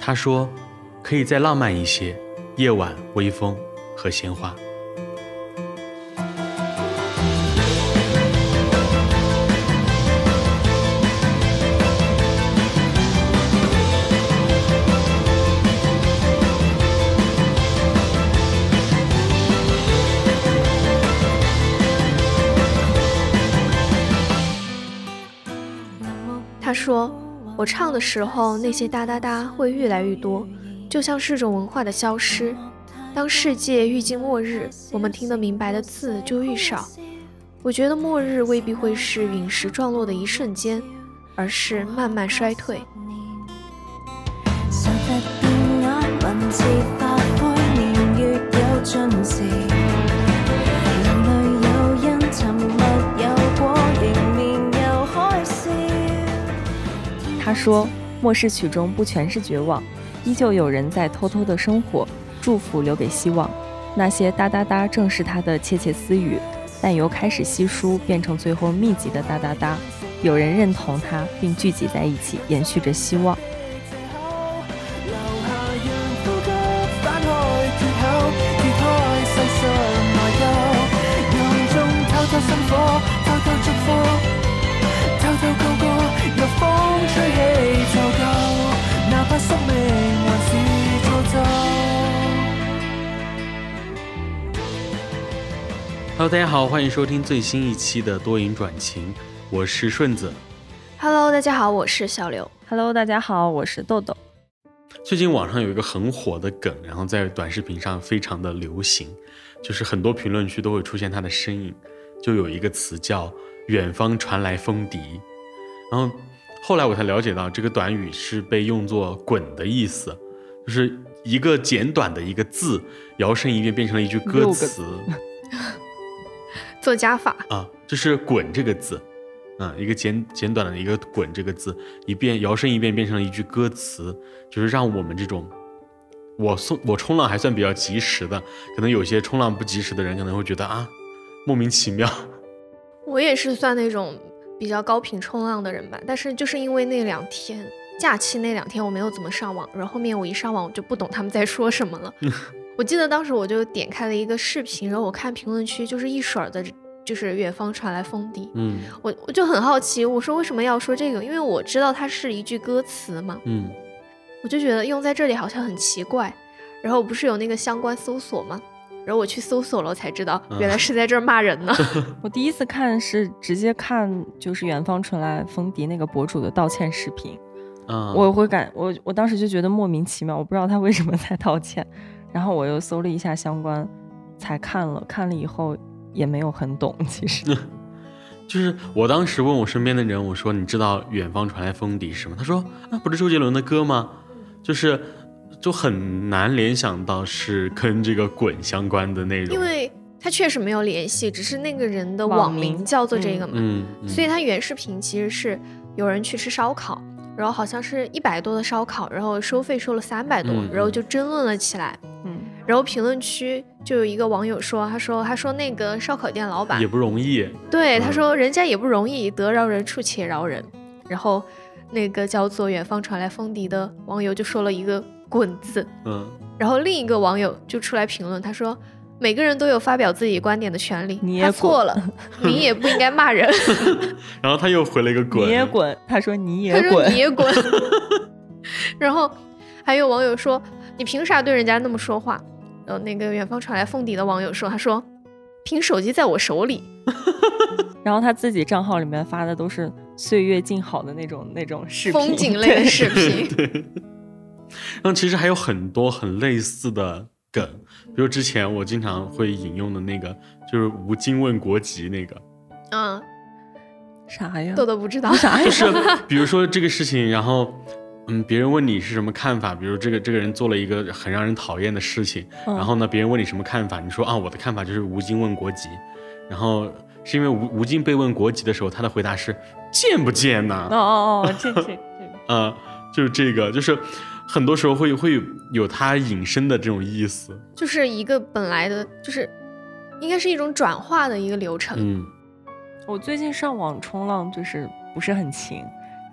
他说：“可以再浪漫一些，夜晚、微风和鲜花。”我唱的时候，那些哒哒哒会越来越多，就像是种文化的消失。当世界愈近末日，我们听得明白的字就愈少。我觉得末日未必会是陨石撞落的一瞬間，而是慢慢衰退。”他说：“末世曲中不全是绝望，依旧有人在偷偷的生活，祝福留给希望。那些哒哒哒正是他的窃窃私语，但由开始稀疏变成最后密集的哒哒哒，有人认同他，并聚集在一起，延续着希望。” Hello，大家好，欢迎收听最新一期的多云转晴，我是顺子。Hello，大家好，我是小刘。Hello，大家好，我是豆豆。最近网上有一个很火的梗，然后在短视频上非常的流行，就是很多评论区都会出现他的身影，就有一个词叫“远方传来风笛”，然后。后来我才了解到，这个短语是被用作“滚”的意思，就是一个简短的一个字，摇身一变变成了一句歌词。做加法啊，就是“滚”这个字，嗯，一个简简短的一个“滚”这个字，一变摇身一变变成了一句歌词，就是让我们这种我送我冲浪还算比较及时的，可能有些冲浪不及时的人可能会觉得啊，莫名其妙。我也是算那种。比较高频冲浪的人吧，但是就是因为那两天假期那两天我没有怎么上网，然后后面我一上网我就不懂他们在说什么了。我记得当时我就点开了一个视频，然后我看评论区就是一水儿的，就是远方传来风笛。嗯，我我就很好奇，我说为什么要说这个？因为我知道它是一句歌词嘛。嗯，我就觉得用在这里好像很奇怪。然后不是有那个相关搜索吗？然后我去搜索了，才知道原来是在这儿骂人呢。我第一次看是直接看就是远方传来风笛那个博主的道歉视频，嗯，我会感我我当时就觉得莫名其妙，我不知道他为什么在道歉。然后我又搜了一下相关，才看了看了以后也没有很懂。其实，就是我当时问我身边的人，我说你知道远方传来风笛是什么？他说啊，不是周杰伦的歌吗？就是。就很难联想到是跟这个滚相关的内容，因为他确实没有联系，只是那个人的网名叫做这个嘛，嗯，所以他原视频其实是有人去吃烧烤，然后好像是一百多的烧烤，然后收费收了三百多，然后就争论了起来，嗯，然后评论区就有一个网友说，他说他说那个烧烤店老板也不容易，对，他说人家也不容易，得饶人处且饶人，然后那个叫做远方传来风笛的网友就说了一个。滚字，嗯，然后另一个网友就出来评论，他说：“每个人都有发表自己观点的权利，你也错了，你也不应该骂人。”然后他又回了一个“滚”，你也滚。他说：“你也滚，他说你也滚。”然后还有网友说：“你凭啥对人家那么说话？”然后那个远方传来凤笛的网友说：“他说，凭手机在我手里。”然后他自己账号里面发的都是岁月静好的那种那种视频，风景类的视频。然后其实还有很多很类似的梗，比如之前我经常会引用的那个，就是吴京问国籍那个。嗯，啥呀？豆豆不知道啥呀？就是比如说这个事情，然后嗯，别人问你是什么看法，比如这个这个人做了一个很让人讨厌的事情，然后呢，别人问你什么看法，你说啊，我的看法就是吴京问国籍，然后是因为吴吴京被问国籍的时候，他的回答是贱不贱呢？哦哦哦，这这这个，嗯，就是这个，就是。很多时候会会有他隐身的这种意思，就是一个本来的，就是应该是一种转化的一个流程。嗯，我最近上网冲浪就是不是很勤，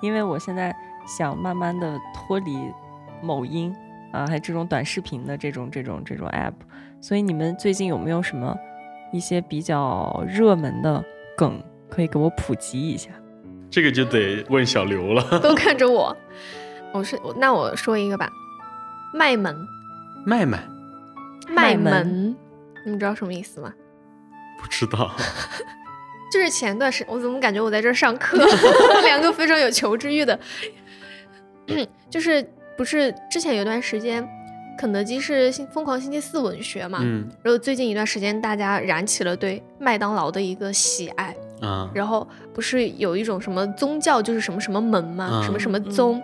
因为我现在想慢慢的脱离某音啊，还有这种短视频的这种这种这种 app，所以你们最近有没有什么一些比较热门的梗可以给我普及一下？这个就得问小刘了。都看着我，我是那我说一个吧，卖萌，麦麦卖卖萌萌，你们知道什么意思吗？不知道，就是前段时我怎么感觉我在这儿上课，两个非常有求知欲的，就是不是之前有段时间，肯德基是星疯狂星期四文学嘛，嗯然后最近一段时间大家燃起了对麦当劳的一个喜爱，啊，然后不是有一种什么宗教就是什么什么门嘛，嗯什么什么宗，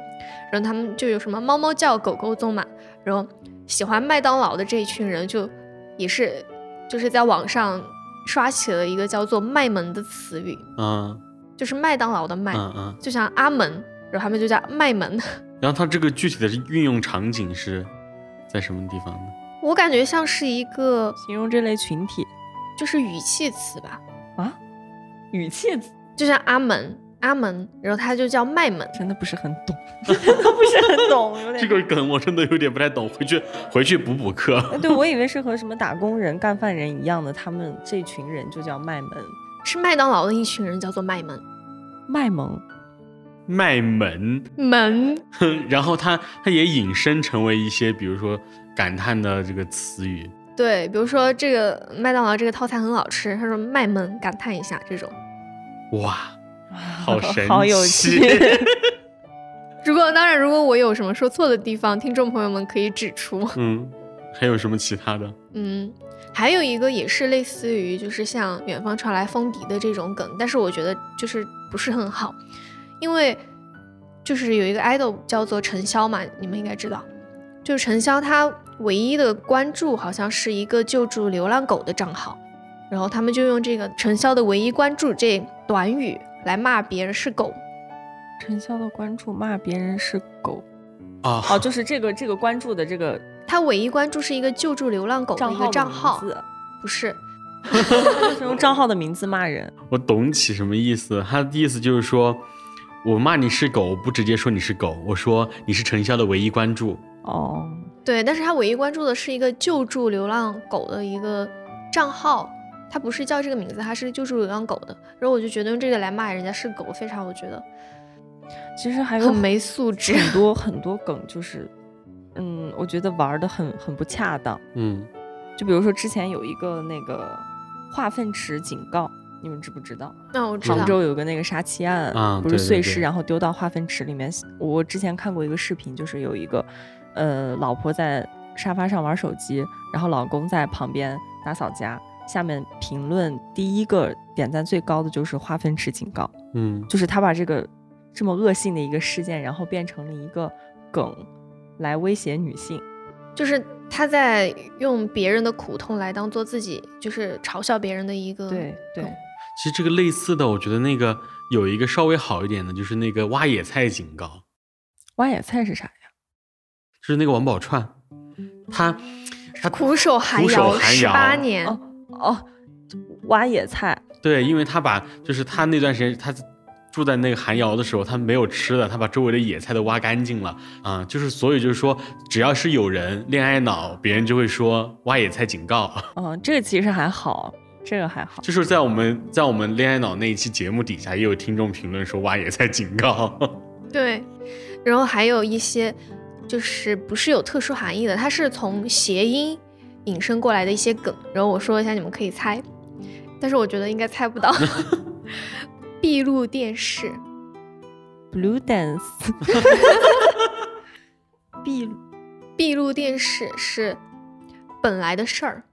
然后他们就有什么猫猫教、狗狗宗嘛，然后喜欢麦当劳的这一群人就也是就是在网上刷起了一个叫做“麦门”的词语，嗯就是麦当劳的麦，嗯嗯。就像阿门，然后他们就叫卖萌。然后它这个具体的运用场景是在什么地方呢？我感觉像是一个形容这类群体就是语气词吧，啊，语气词就像阿门阿门，然后它就叫卖萌。真的不是很懂，真的不是很懂，有点这个梗我真的有点不太懂，回去回去补补课。哎对，我以为是和什么打工人、干饭人一样的，他们这群人就叫卖萌、是麦当劳的一群人叫做卖萌卖萌。卖萌，门，然后它它也引申成为一些，比如说感叹的这个词语。对，比如说这个麦当劳这个套餐很好吃，他说卖门感叹一下这种。哇，好神好有奇趣。如果当然，如果我有什么说错的地方，听众朋友们可以指出。嗯，还有什么其他的？嗯，还有一个也是类似于就是像远方传来风笛的这种梗，但是我觉得就是不是很好，因为就是有一个 idol 叫做陈潇嘛，你们应该知道，就是陈潇他唯一的关注好像是一个救助流浪狗的账号，然后他们就用这个陈潇的唯一关注这短语来骂别人是狗。陈潇的关注骂别人是狗，啊，哦，就是这个这个关注的这个他唯一关注是一个救助流浪狗的一个账号名账号，字，不是，他就是用账号的名字骂人。我懂起什么意思。他的意思就是说，我骂你是狗，我不直接说你是狗，我说你是陈潇的唯一关注。哦，对，但是他唯一关注的是一个救助流浪狗的一个账号，他不是叫这个名字，他是救助流浪狗的。然后我就觉得用这个来骂人家是狗，非常我觉得其实还有很没素质。很多 很多梗，就是嗯，我觉得玩的很很不恰当。嗯，就比如说之前有一个那个化粪池警告，你们知不知道？那我知道杭，州有个那个杀妻案，不是啊对对对碎尸，然后丢到化粪池里面。我之前看过一个视频，就是有一个呃老婆在沙发上玩手机，然后老公在旁边打扫家。下面评论第一个点赞最高的就是化粪池警告，嗯，就是他把这个这么恶性的一个事件，然后变成了一个梗来威胁女性。就是他在用别人的苦痛来当做自己，就是嘲笑别人的一个。对对，其实这个类似的，我觉得那个有一个稍微好一点的，就是那个挖野菜警告，挖野菜是啥呀？就是那个王宝钏，他他苦守寒苦守窑寒窑十八年，哦哦，挖野菜，对，因为他把就是他那段时间他住在那个寒窑的时候，他没有吃的，他把周围的野菜都挖干净了啊、就是所以就是说，只要是有人恋爱脑，别人就会说挖野菜警告。嗯，这个其实还好，这个还好。就是在我们在我们恋爱脑那一期节目底下，也有听众评论说挖野菜警告。对，然后还有一些就是不是有特殊含义的，它是从谐音引申过来的一些梗，然后我说一下，你们可以猜，但是我觉得应该猜不到。闭路电视，Blue Dance，闭闭路电视是本来的事儿，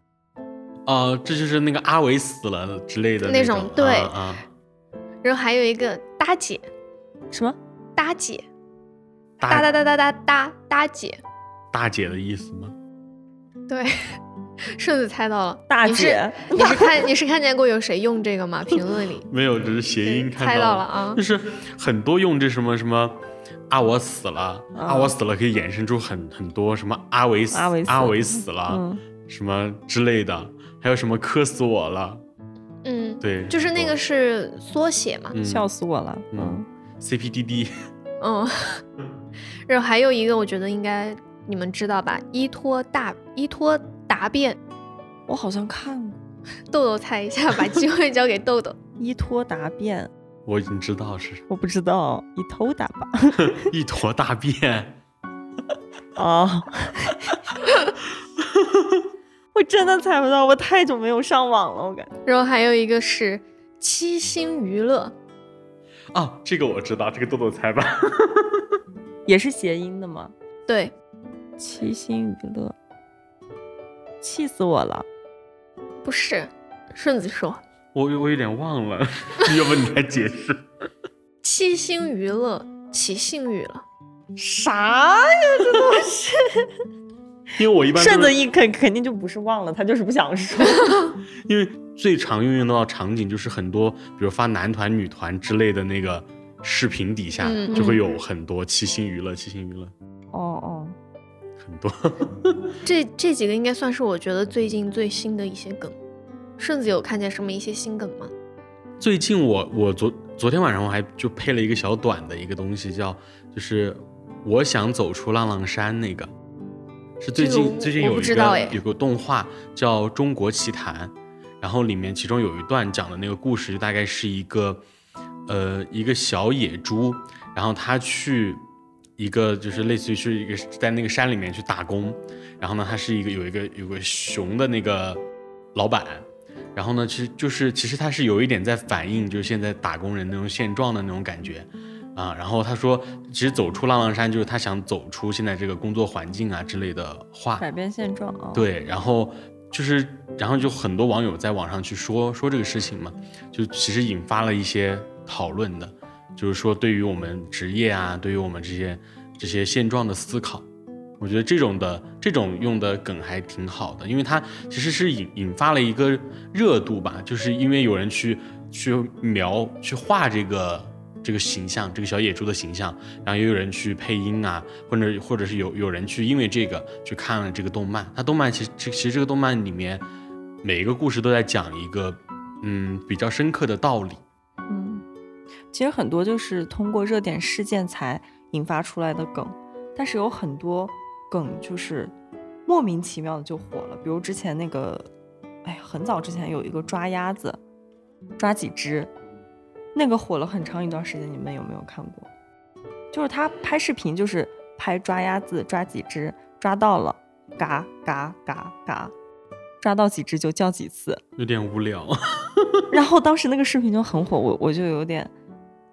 啊、这就是那个阿伟死了之类的那种种对啊啊然后还有一个搭姐，什么？搭姐，大搭搭搭搭搭搭搭姐，大姐的意思吗？对，顺子猜到了，大你是姐你是看你是看见过有谁用这个吗？评论里 没有，只是谐音看猜到了了啊就。是很多用这什么什么。啊，我死了！啊，我死了，可以衍生出很很多什么阿伟死，阿伟死阿维死了，嗯，什么之类的，还有什么磕死我了，嗯，对，就是那个是缩写嘛，嗯。笑死我了。嗯嗯，CPDD，嗯，然后还有一个我觉得应该你们知道吧，依托大依托答辩，我好像看过。豆豆猜一下，把 机会交给豆豆。依托答辩，我已经知道是。我不知道，一头大吧。一坨大便。哦，我真的猜不到，我太久没有上网了，我感觉。然后还有一个是七星娱乐，啊，这个我知道，这个豆豆猜吧。也是谐音的吗？对，七星娱乐，气死我了！不是，顺子说我我有点忘了，要不你来解释？七星娱乐起性欲了。啥呀？这都是因为我一般顺子一肯肯定就不是忘了，他就是不想说。因为最常运用到场景就是很多，比如发男团、女团之类的那个视频底下，嗯就会有很多七星娱乐、七星娱乐，哦哦，很多。这这几个应该算是我觉得最近最新的一些梗。顺子有看见什么一些新梗吗？最近我我昨昨天晚上我还就配了一个小短的一个东西，叫就是我想走出浪浪山那个，是最近、最近有一个有个动画叫《中国奇谭》，然后里面其中有一段讲的那个故事，就大概是一个呃一个小野猪，然后他去一个就是类似于是一个在那个山里面去打工，然后呢，他是一个有一个有个熊的那个老板。然后呢，其实就是其实他是有一点在反映，就是现在打工人那种现状的那种感觉，啊。然后他说，其实走出浪浪山就是他想走出现在这个工作环境啊之类的话。改变现状啊。，对，然后就是，然后就很多网友在网上去说说这个事情嘛，就其实引发了一些讨论的，就是说对于我们职业啊，对于我们这些这些现状的思考。我觉得这种的这种用的梗还挺好的，因为它其实是引引发了一个热度吧，就是因为有人去去描去画这个这个形象，这个小野猪的形象，然后也有人去配音啊，或者或者是有有人去因为这个去看了这个动漫。它动漫其实其实这个动漫里面每一个故事都在讲一个嗯比较深刻的道理。嗯，其实很多就是通过热点事件才引发出来的梗，但是有很多梗就是莫名其妙的就火了，比如之前那个，哎呀，很早之前有一个抓鸭子，抓几只，那个火了很长一段时间，你们有没有看过？就是他拍视频，就是拍抓鸭子，抓几只，抓到了，嘎嘎嘎嘎，抓到几只就叫几次，有点无聊，然后当时那个视频就很火，我我就有点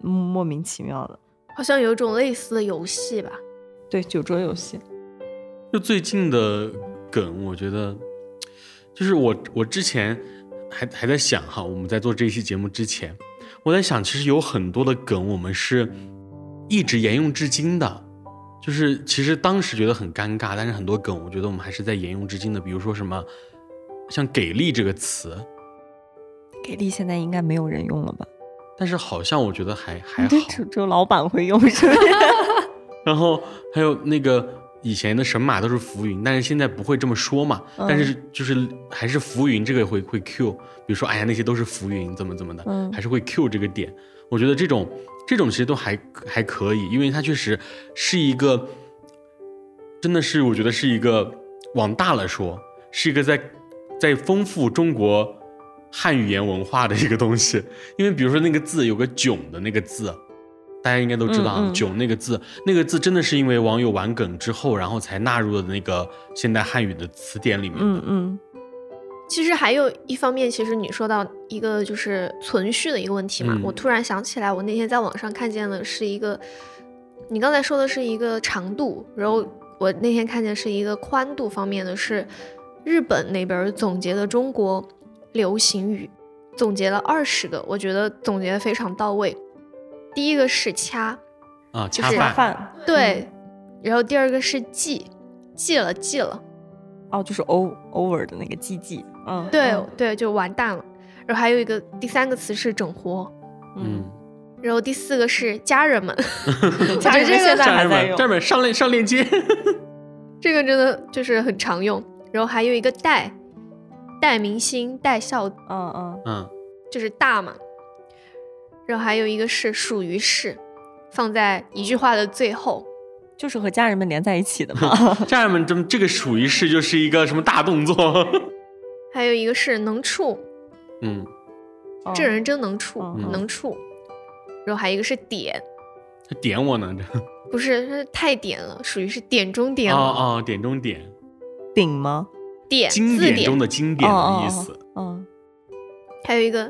嗯莫名其妙的。好像有一种类似的游戏吧。对，酒桌游戏，就最近的梗，我觉得就是我我之前还还在想哈，我们在做这一期节目之前，我在想，其实有很多的梗我们是一直沿用至今的，就是其实当时觉得很尴尬，但是很多梗我觉得我们还是在沿用至今的，比如说什么像“给力”这个词，给力现在应该没有人用了吧？但是好像我觉得还还 好只有老板会用，是不是？然后还有那个以前的神马都是浮云，但是现在不会这么说嘛。嗯但是就是还是浮云这个会会 Q，比如说哎呀那些都是浮云，怎么怎么的，嗯还是会 Q 这个点。我觉得这种这种其实都还还可以，因为它确实是一个，真的是我觉得是一个往大了说，是一个在在丰富中国汉语言文化的一个东西。因为比如说那个字有个囧的那个字，大家应该都知道啊，囧那个字，那个字真的是因为网友玩梗之后，然后才纳入了那个现代汉语的词典里面的。嗯嗯其实还有一方面，其实你说到一个就是存续的一个问题嘛，嗯我突然想起来，我那天在网上看见的是一个，你刚才说的是一个长度，然后我那天看见是一个宽度方面的是日本那边总结的中国流行语，总结了二十个，我觉得总结的非常到位。第一个是掐，啊，就是恰饭，饭。对，然后第二个是记，记了记了。哦，就是 o over 的那个 gg，嗯，对、嗯。对，就完蛋了。然后还有一个第三个词是整活，嗯，然后第四个是家人们，家人们现在家人们，还在用。家人们上链上链接。这个真的就是很常用。然后还有一个带，带明星，带笑，嗯嗯，嗯，就是大嘛。然后还有一个是属于是，放在一句话的最后，就是和家人们连在一起的嘛。家人们，这这个属于是就是一个什么大动作？还有一个是能处，嗯，这人真能处，嗯能处。然后还有一个是点，他点我呢，这不是他太点了，属于是点中点哦了，哦，点中点，顶吗？点经字典中的经典的意思。嗯，还有一个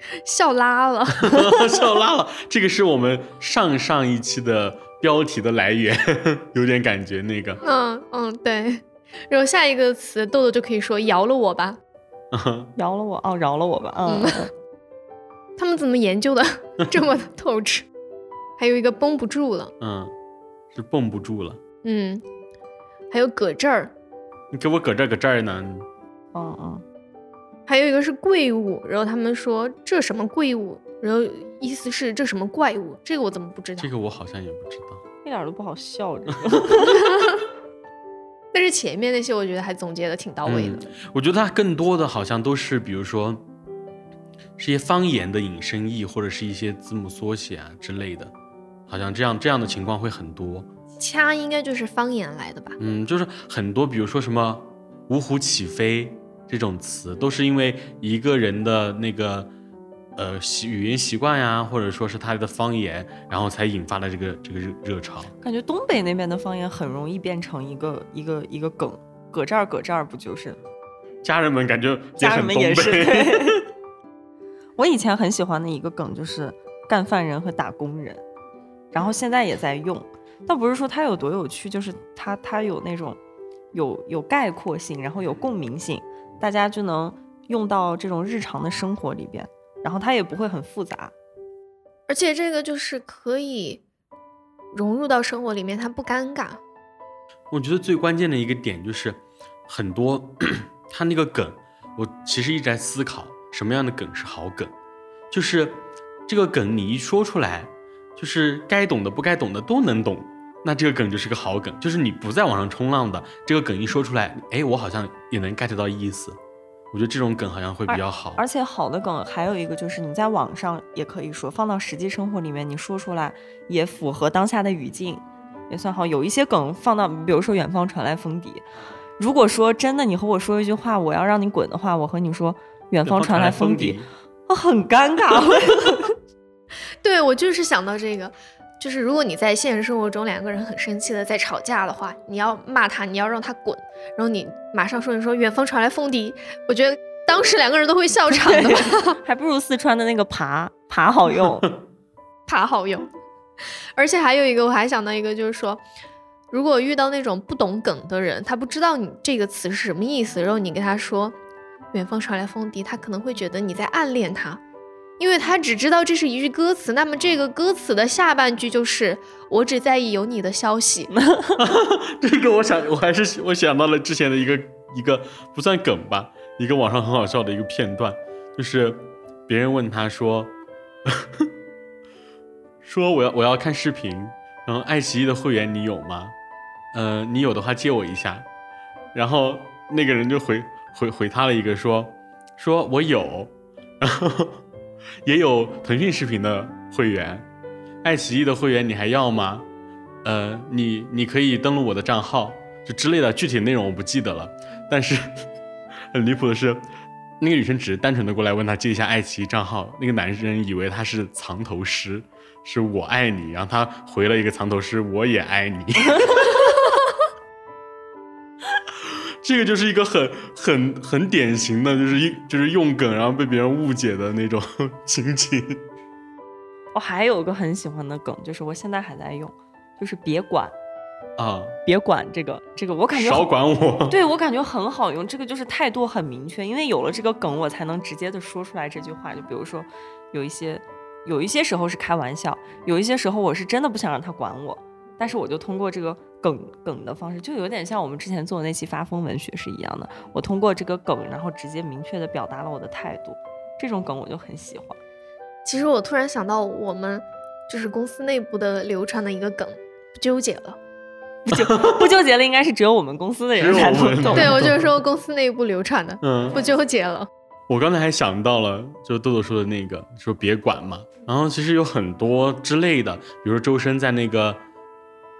笑拉了，笑拉了，这个是我们上上一期的标题的来源，有点感觉那个。嗯嗯对。然后下一个词豆豆就可以说饶了我吧，饶了我哦，饶了我吧。嗯，他们怎么研究的这么透彻？还有一个绷不住了，嗯，是绷不住了。嗯，还有搁这儿，你给我搁这儿搁这儿呢？嗯嗯，还有一个是贵物，然后他们说这什么贵物，然后意思是这什么怪物，这个我怎么不知道？这个我好像也不知道。一点都不好笑，这个。但是前面那些我觉得还总结的挺到位的。嗯我觉得它更多的好像都是，比如说，是一些方言的引申义，或者是一些字母缩写啊之类的，好像这样这样的情况会很多。掐应该就是方言来的吧？嗯，就是很多，比如说什么“五虎起飞”这种词，都是因为一个人的那个呃习语言习惯呀，或者说是他的方言，然后才引发了这个这个热热潮。感觉东北那边的方言很容易变成一个一个一个梗，搁这儿搁这儿不就是？家人们感觉家人们也是。对 我以前很喜欢的一个梗就是干饭人和打工人，然后现在也在用，倒不是说它有多有趣，就是它它有那种有有概括性，然后有共鸣性，大家就能用到这种日常的生活里边，然后它也不会很复杂。而且这个就是可以融入到生活里面，它不尴尬。我觉得最关键的一个点就是，很多 他那个梗，我其实一直在思考什么样的梗是好梗，就是这个梗你一说出来，就是该懂的不该懂的都能懂，那这个梗就是个好梗。就是你不在网上冲浪的，这个梗一说出来，哎，我好像也能 get 到意思。我觉得这种梗好像会比较好。而且好的梗还有一个就是你在网上也可以说，放到实际生活里面你说出来也符合当下的语境，也算好。有一些梗放到，比如说远方传来风笛，如果说真的你和我说一句话，我要让你滚的话，我和你说远方传来风笛，我很尴尬。对我就是想到这个，就是如果你在现实生活中两个人很生气的在吵架的话，你要骂他，你要让他滚，然后你马上说你说远方传来风笛，我觉得当时两个人都会笑场的吧，还不如四川的那个爬爬好用。爬好用。而且还有一个，我还想到一个，就是说，如果遇到那种不懂梗的人，他不知道你这个词是什么意思，然后你跟他说“远方传来风笛”，他可能会觉得你在暗恋他，因为他只知道这是一句歌词。那么这个歌词的下半句就是“我只在意有你的消息 这个我想，我还是我想到了之前的一个一个不算梗吧，一个网上很好笑的一个片段，就是别人问他说，说我要我要看视频，然后爱奇艺的会员你有吗？呃，你有的话借我一下。然后那个人就回回回他了一个说，说我有，然 后也有腾讯视频的会员，爱奇艺的会员你还要吗？呃，你你可以登录我的账号，就之类的，具体内容我不记得了。但是 很离谱的是，那个女生只是单纯的过来问他借一下爱奇艺账号，那个男生以为他是藏头诗，是我爱你，然后他回了一个藏头诗，我也爱你。这个就是一个很很很典型的，就是一就是用梗然后被别人误解的那种 情景。我还有个很喜欢的梗，就是我现在还在用，就是别管啊，别管这个这个，我感觉少管我。对我感觉很好用，这个就是态度很明确，因为有了这个梗，我才能直接的说出来这句话。就比如说，有一些有一些时候是开玩笑，有一些时候我是真的不想让他管我，但是我就通过这个梗梗的方式，就有点像我们之前做的那期发疯文学是一样的。我通过这个梗，然后直接明确的表达了我的态度，这种梗我就很喜欢。”。其实我突然想到，我们就是公司内部的流传的一个梗，不纠结了。不纠不纠结了，应该是只有我们公司的人才懂。对我就是说公司内部流传的，嗯不纠结了。我刚才还想到了，就是豆豆说的那个，说别管嘛。然后其实有很多之类的，比如周深在那个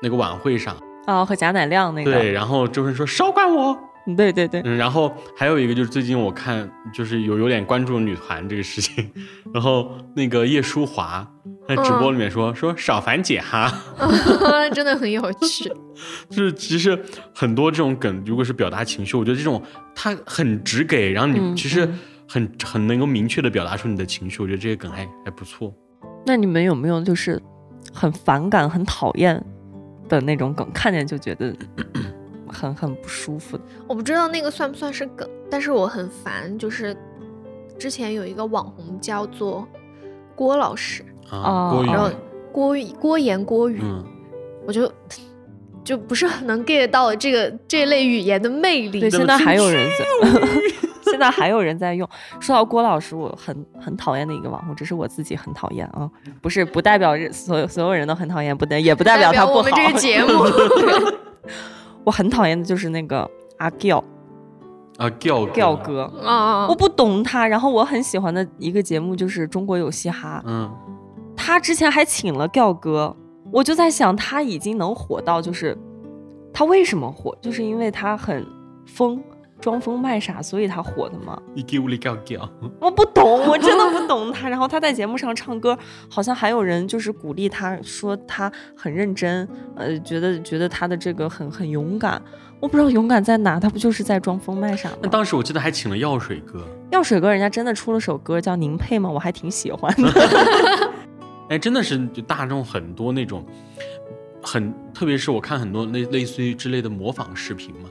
那个晚会上，哦，和贾乃亮那个，对，然后周深说少管我，嗯对对对，嗯，然后还有一个就是最近我看就是有有点关注女团这个事情，然后那个叶舒华在直播里面说、说少烦姐哈，真的很有趣。就是其实很多这种梗，如果是表达情绪，我觉得这种它很直给，然后你嗯其实嗯。很、很能够明确的表达出你的情绪，我觉得这些梗还还不错。那你们有没有就是很反感、很讨厌的那种梗，看见就觉得很很不舒服？我不知道那个算不算是梗，但是我很烦，就是之前有一个网红叫做郭老师，啊，哦郭，然后郭郭言郭语，嗯，我就就不是很能 get 到这个这类语言的魅力。对，。现在还有人在，现在还有人在用。说到郭老师，我很很讨厌的一个网红，只是我自己很讨厌啊，不是不代表人所有所有人都很讨厌，不代也不代表他不好。我们这个节目，我很讨厌的就是那个阿 Giao 啊，调调，哥，啊我，不懂他。然后我很喜欢的一个节目就是《中国有嘻哈》，嗯，他之前还请了调哥，我就在想他已经能火到就是他为什么火，就是因为他很疯。装疯卖傻，所以他火的吗？我不懂，我真的不懂他。然后他在节目上唱歌，好像还有人就是鼓励他说他很认真，呃，觉得觉得他的这个很很勇敢。我不知道勇敢在哪，他不就是在装疯卖傻吗？那当时我记得还请了药水哥，药水哥人家真的出了首歌叫《您配》吗？我还挺喜欢的。哎，真的是就大众很多那种很，特别是我看很多类类似于之类的模仿视频嘛。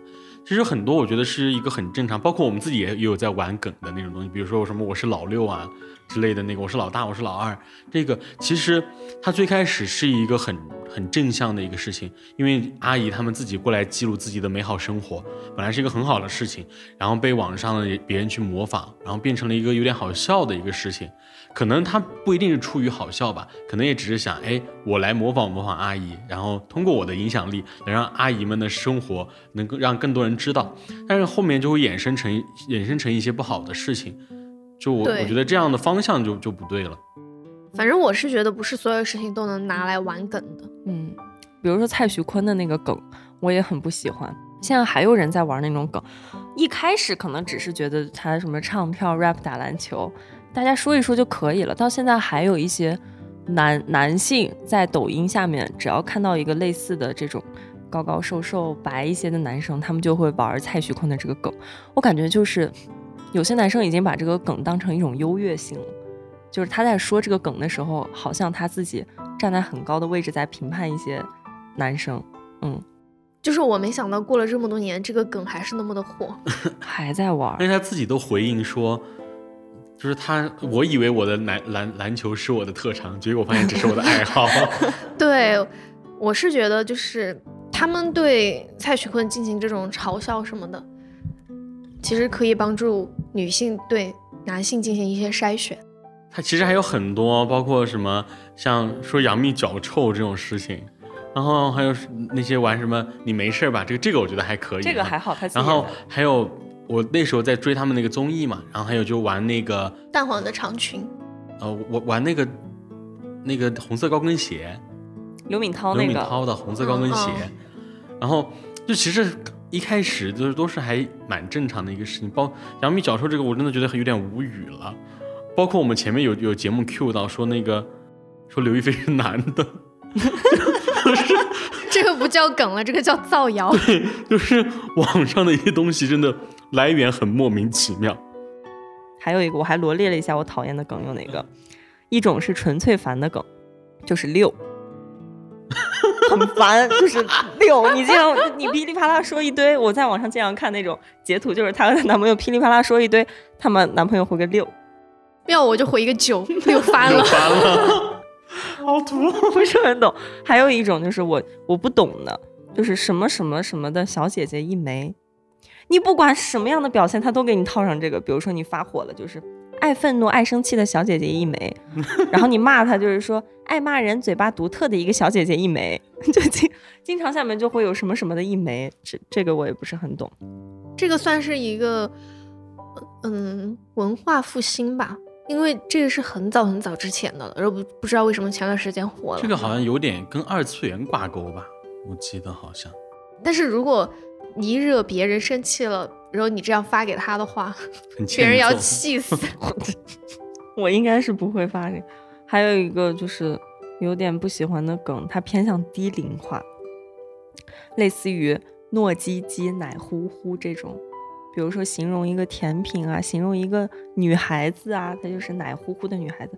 其实很多我觉得是一个很正常，包括我们自己也有在玩梗的那种东西，比如说什么我是老六啊之类的那个，我是老大，我是老二，这个其实它最开始是一个很很正向的一个事情，因为阿姨他们自己过来记录自己的美好生活，本来是一个很好的事情，然后被网上的别人去模仿，然后变成了一个有点好笑的一个事情。可能他不一定是出于好笑吧，可能也只是想，哎，我来模仿模仿阿姨，然后通过我的影响力，能让阿姨们的生活能够让更多人知道。但是后面就会衍生成衍生成一些不好的事情，就我我觉得这样的方向就就不对了。反正我是觉得不是所有事情都能拿来玩梗的。嗯，比如说蔡徐坤的那个梗，我也很不喜欢。现在还有人在玩那种梗，一开始可能只是觉得他什么唱跳、rap、打篮球，大家说一说就可以了。到现在还有一些男男性在抖音下面，只要看到一个类似的这种高高瘦瘦、白一些的男生，他们就会玩蔡徐坤的这个梗。我感觉就是有些男生已经把这个梗当成一种优越性了。就是他在说这个梗的时候，好像他自己站在很高的位置在评判一些男生，嗯，就是我没想到过了这么多年，这个梗还是那么的火。还在玩而且 他自己都回应说，就是他，我以为我的篮篮篮球是我的特长，结果发现只是我的爱好。对，我是觉得就是他们对蔡徐坤进行这种嘲笑什么的，其实可以帮助女性对男性进行一些筛选。他其实还有很多，包括什么像说杨幂脚臭这种事情，然后还有那些玩什么你没事吧，这个这个我觉得还可以，这个还。好，他然后还有我那时候在追他们那个综艺嘛，然后还有就玩那个淡黄的长裙，呃，我玩那个那个红色高跟鞋，刘敏涛刘那个，敏涛的红色高跟鞋，嗯然后就其实一开始就是都是还蛮正常的一个事情，包杨幂脚臭这个我真的觉得有点无语了，包括我们前面有有节目 Q 到说那个说刘亦菲是男的，这个不叫梗了，这个叫造谣。对 就是网上的一些东西真的来源很莫名其妙。还有一个我还罗列了一下我讨厌的梗有哪个，一种是纯粹烦的梗，就是六。很烦，就是六。你这样你噼里啪啦说一堆，我在网上经常看那种截图，就是她和她男朋友噼里啪啦说一堆，他们男朋友回个六，要我就回一个九，六翻了。翻了，好土。不是很懂。还有一种就是我我不懂的，就是什么什么什么的小姐姐一枚，你不管什么样的表现，他都给你套上这个。比如说你发火了，就是爱愤怒、爱生气的小姐姐一枚，然后你骂她，就是说爱骂人、嘴巴独特的一个小姐姐一枚，就经经常下面就会有什么什么的一枚，这这个我也不是很懂。这个算是一个嗯文化复兴吧，因为这个是很早很早之前的了，然后不不知道为什么前段时间火了。这个好像有点跟二次元挂钩吧，我记得好像。但是如果你惹别人生气了，然后你这样发给他的话，别人要气 死。我应该是不会发这个。还有一个就是有点不喜欢的梗，它偏向低龄化，类似于糯叽叽、奶乎乎这种。比如说形容一个甜品啊，形容一个女孩子啊，她就是奶乎乎的女孩子，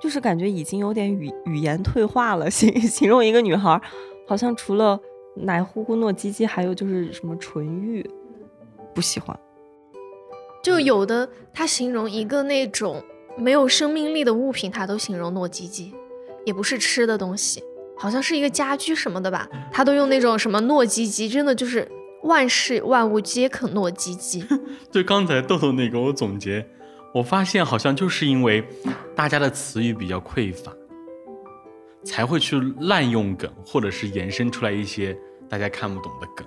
就是感觉已经有点语语言退化了。形形容一个女孩儿，好像除了奶呼呼、糯叽叽，还有就是什么纯欲，不喜欢。就有的他形容一个那种没有生命力的物品，他都形容糯叽叽，也不是吃的东西，好像是一个家居什么的吧，他都用那种什么糯叽叽，真的就是万事万物皆可糯叽叽。就刚才豆豆那个，我总结，我发现好像就是因为大家的词语比较匮乏，才会去滥用梗，或者是延伸出来一些大家看不懂的梗。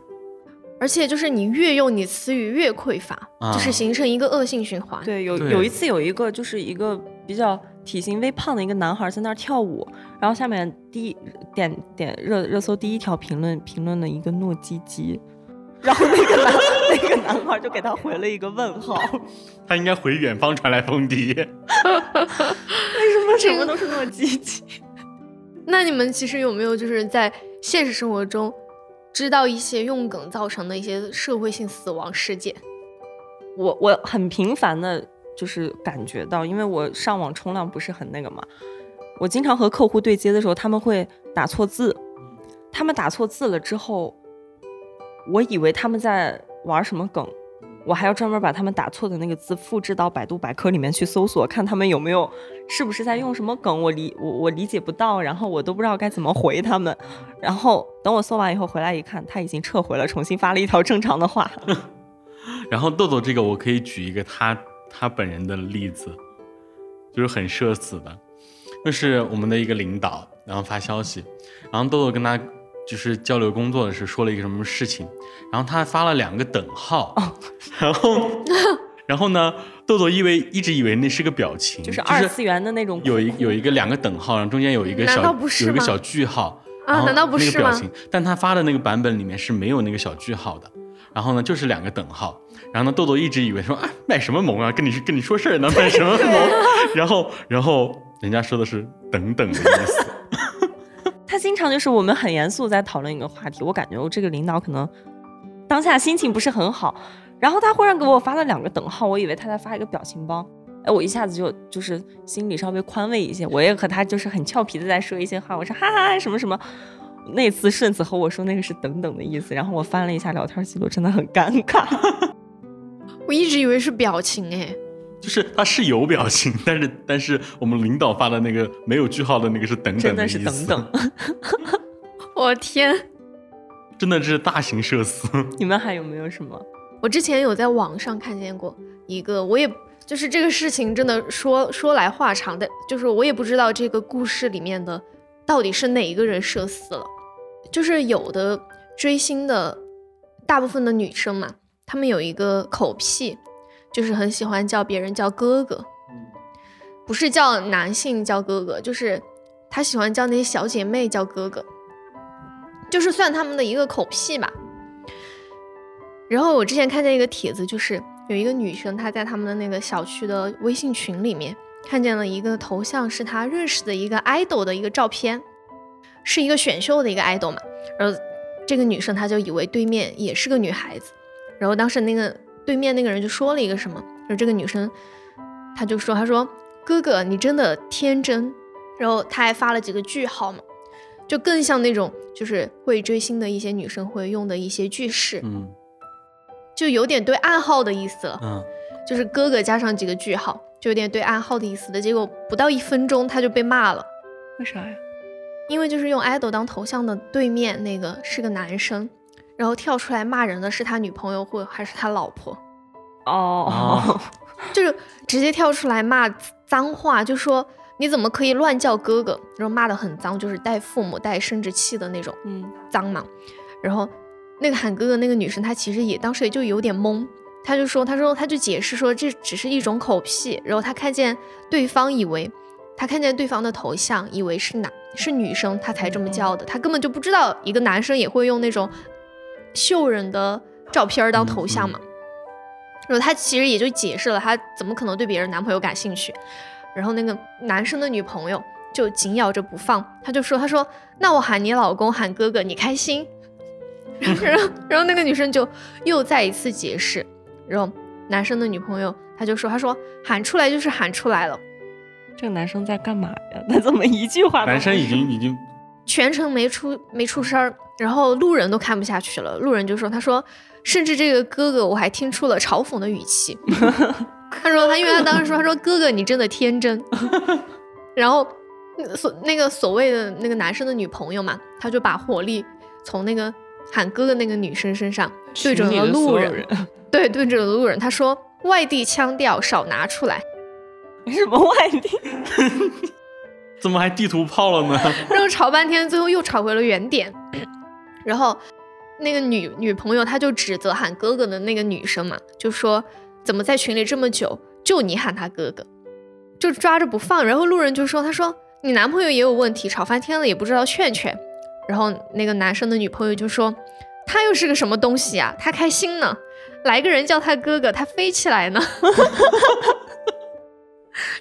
而且就是你越用你词语越匮乏，啊就是形成一个恶性循环。对，有有一次有一个就是一个比较体型微胖的一个男孩在那儿跳舞，然后下面第一点点热热搜第一条评论评论了一个糯叽叽，然后那个男那个男孩就给他回了一个问号，他应该回远方传来风笛。为什么什么都是糯叽叽？那你们其实有没有就是在现实生活中知道一些用梗造成的一些社会性死亡事件？我我很频繁的，就是感觉到，因为我上网冲浪不是很那个嘛，我经常和客户对接的时候，他们会打错字，他们打错字了之后，我以为他们在玩什么梗，我还要专门把他们打错的那个字复制到百度百科里面去搜索，看他们有没有是不是在用什么梗，我理我我理解不到，然后我都不知道该怎么回他们，然后等我搜完以后回来一看，他已经撤回了，重新发了一条正常的话。然后豆豆这个，我可以举一个他他本人的例子，就是很社死的，就是我们的一个领导，然后发消息，然后豆豆跟他就是交流工作的时候说了一个什么事情，然后他发了两个等号，然后然后呢，豆豆以为一直以为那是个表情，就是二次元的那种有一有一个两个等号，然后中间有一个小道不是吗有一个小句号然后啊难道不是吗那个表情？但他发的那个版本里面是没有那个小句号的，然后呢就是两个等号，然后呢豆豆一直以为说啊卖什么萌啊，跟你跟你说事儿呢，卖什么萌？然后然后人家说的是等等的意思，他经常就是我们很严肃在讨论一个话题，我感觉我这个领导可能当下心情不是很好，然后他忽然给我发了两个等号，我以为他在发一个表情包，哎，我一下子就就是心里稍微宽慰一些，我也和他就是很俏皮的在说一些话，我说哈哈什么什么。那次顺子和我说那个是等等的意思，然后我翻了一下聊天记录，真的很尴尬。我一直以为是表情哎，就是他是有表情，但是但是我们领导发的那个没有句号的那个是等等真的意思，是等等。我天！真的是大型社死。你们还有没有什么？我之前有在网上看见过一个，我也就是这个事情真的说说来话长的，就是我也不知道这个故事里面的到底是哪一个人社死了。就是有的追星的大部分的女生嘛，她们有一个口癖，就是很喜欢叫别人叫哥哥，不是叫男性叫哥哥，就是他喜欢叫那些小姐妹叫哥哥，就是算他们的一个口癖吧。然后我之前看见一个帖子，就是有一个女生她在他们的那个小区的微信群里面看见了一个头像，是她认识的一个 idol 的一个照片，是一个选秀的一个 idol 嘛。然后这个女生她就以为对面也是个女孩子，然后当时那个对面那个人就说了一个什么，然后这个女生她就说，她说哥哥你真的天真，然后她还发了几个句号嘛，就更像那种就是会追星的一些女生会用的一些句式。嗯就有点对暗号的意思了，嗯，就是哥哥加上几个句号，就有点对暗号的意思的。结果不到一分钟他就被骂了，为啥呀？因为就是用 idol 当头像的对面那个是个男生，然后跳出来骂人的是他女朋友或还是他老婆，哦，就是直接跳出来骂脏话，就说你怎么可以乱叫哥哥，然后骂的很脏，就是带父母带生殖器的那种嗯，脏嘛。然后那个喊哥哥那个女生，她其实也当时也就有点懵，她就说，她说她就解释说这只是一种口癖，然后她看见对方以为她看见对方的头像，以为是男是女生，她才这么叫的，她根本就不知道一个男生也会用那种秀人的照片当头像嘛。然后他其实也就解释了，他怎么可能对别人男朋友感兴趣？然后那个男生的女朋友就紧咬着不放，他就说，他说那我喊你老公，喊哥哥，你开心？然后然后那个女生就又再一次解释。然后男生的女朋友他就说：“他说喊出来就是喊出来了。”这个男生在干嘛呀？他怎么一句话？男生已经已经全程没出没出声儿，然后路人都看不下去了。路人就说：“他说甚至这个哥哥我还听出了嘲讽的语气。”他说他因为他当时说他说哥哥你真的天真。然后所那个所谓的那个男生的女朋友嘛，他就把火力从那个喊哥哥那个女生身上对准了路人。对，对准了路人，他说：“外地腔调少拿出来。”什么外地？怎么还地图炮了呢？然后吵半天，最后又吵回了原点。然后那个女女朋友，她就指责喊哥哥的那个女生嘛，就说：“怎么在群里这么久，就你喊他哥哥，就抓着不放。”然后路人就说：“他说你男朋友也有问题，吵翻天了也不知道劝劝。”然后那个男生的女朋友就说：“他又是个什么东西啊？他开心呢。”来个人叫他哥哥，他飞起来呢。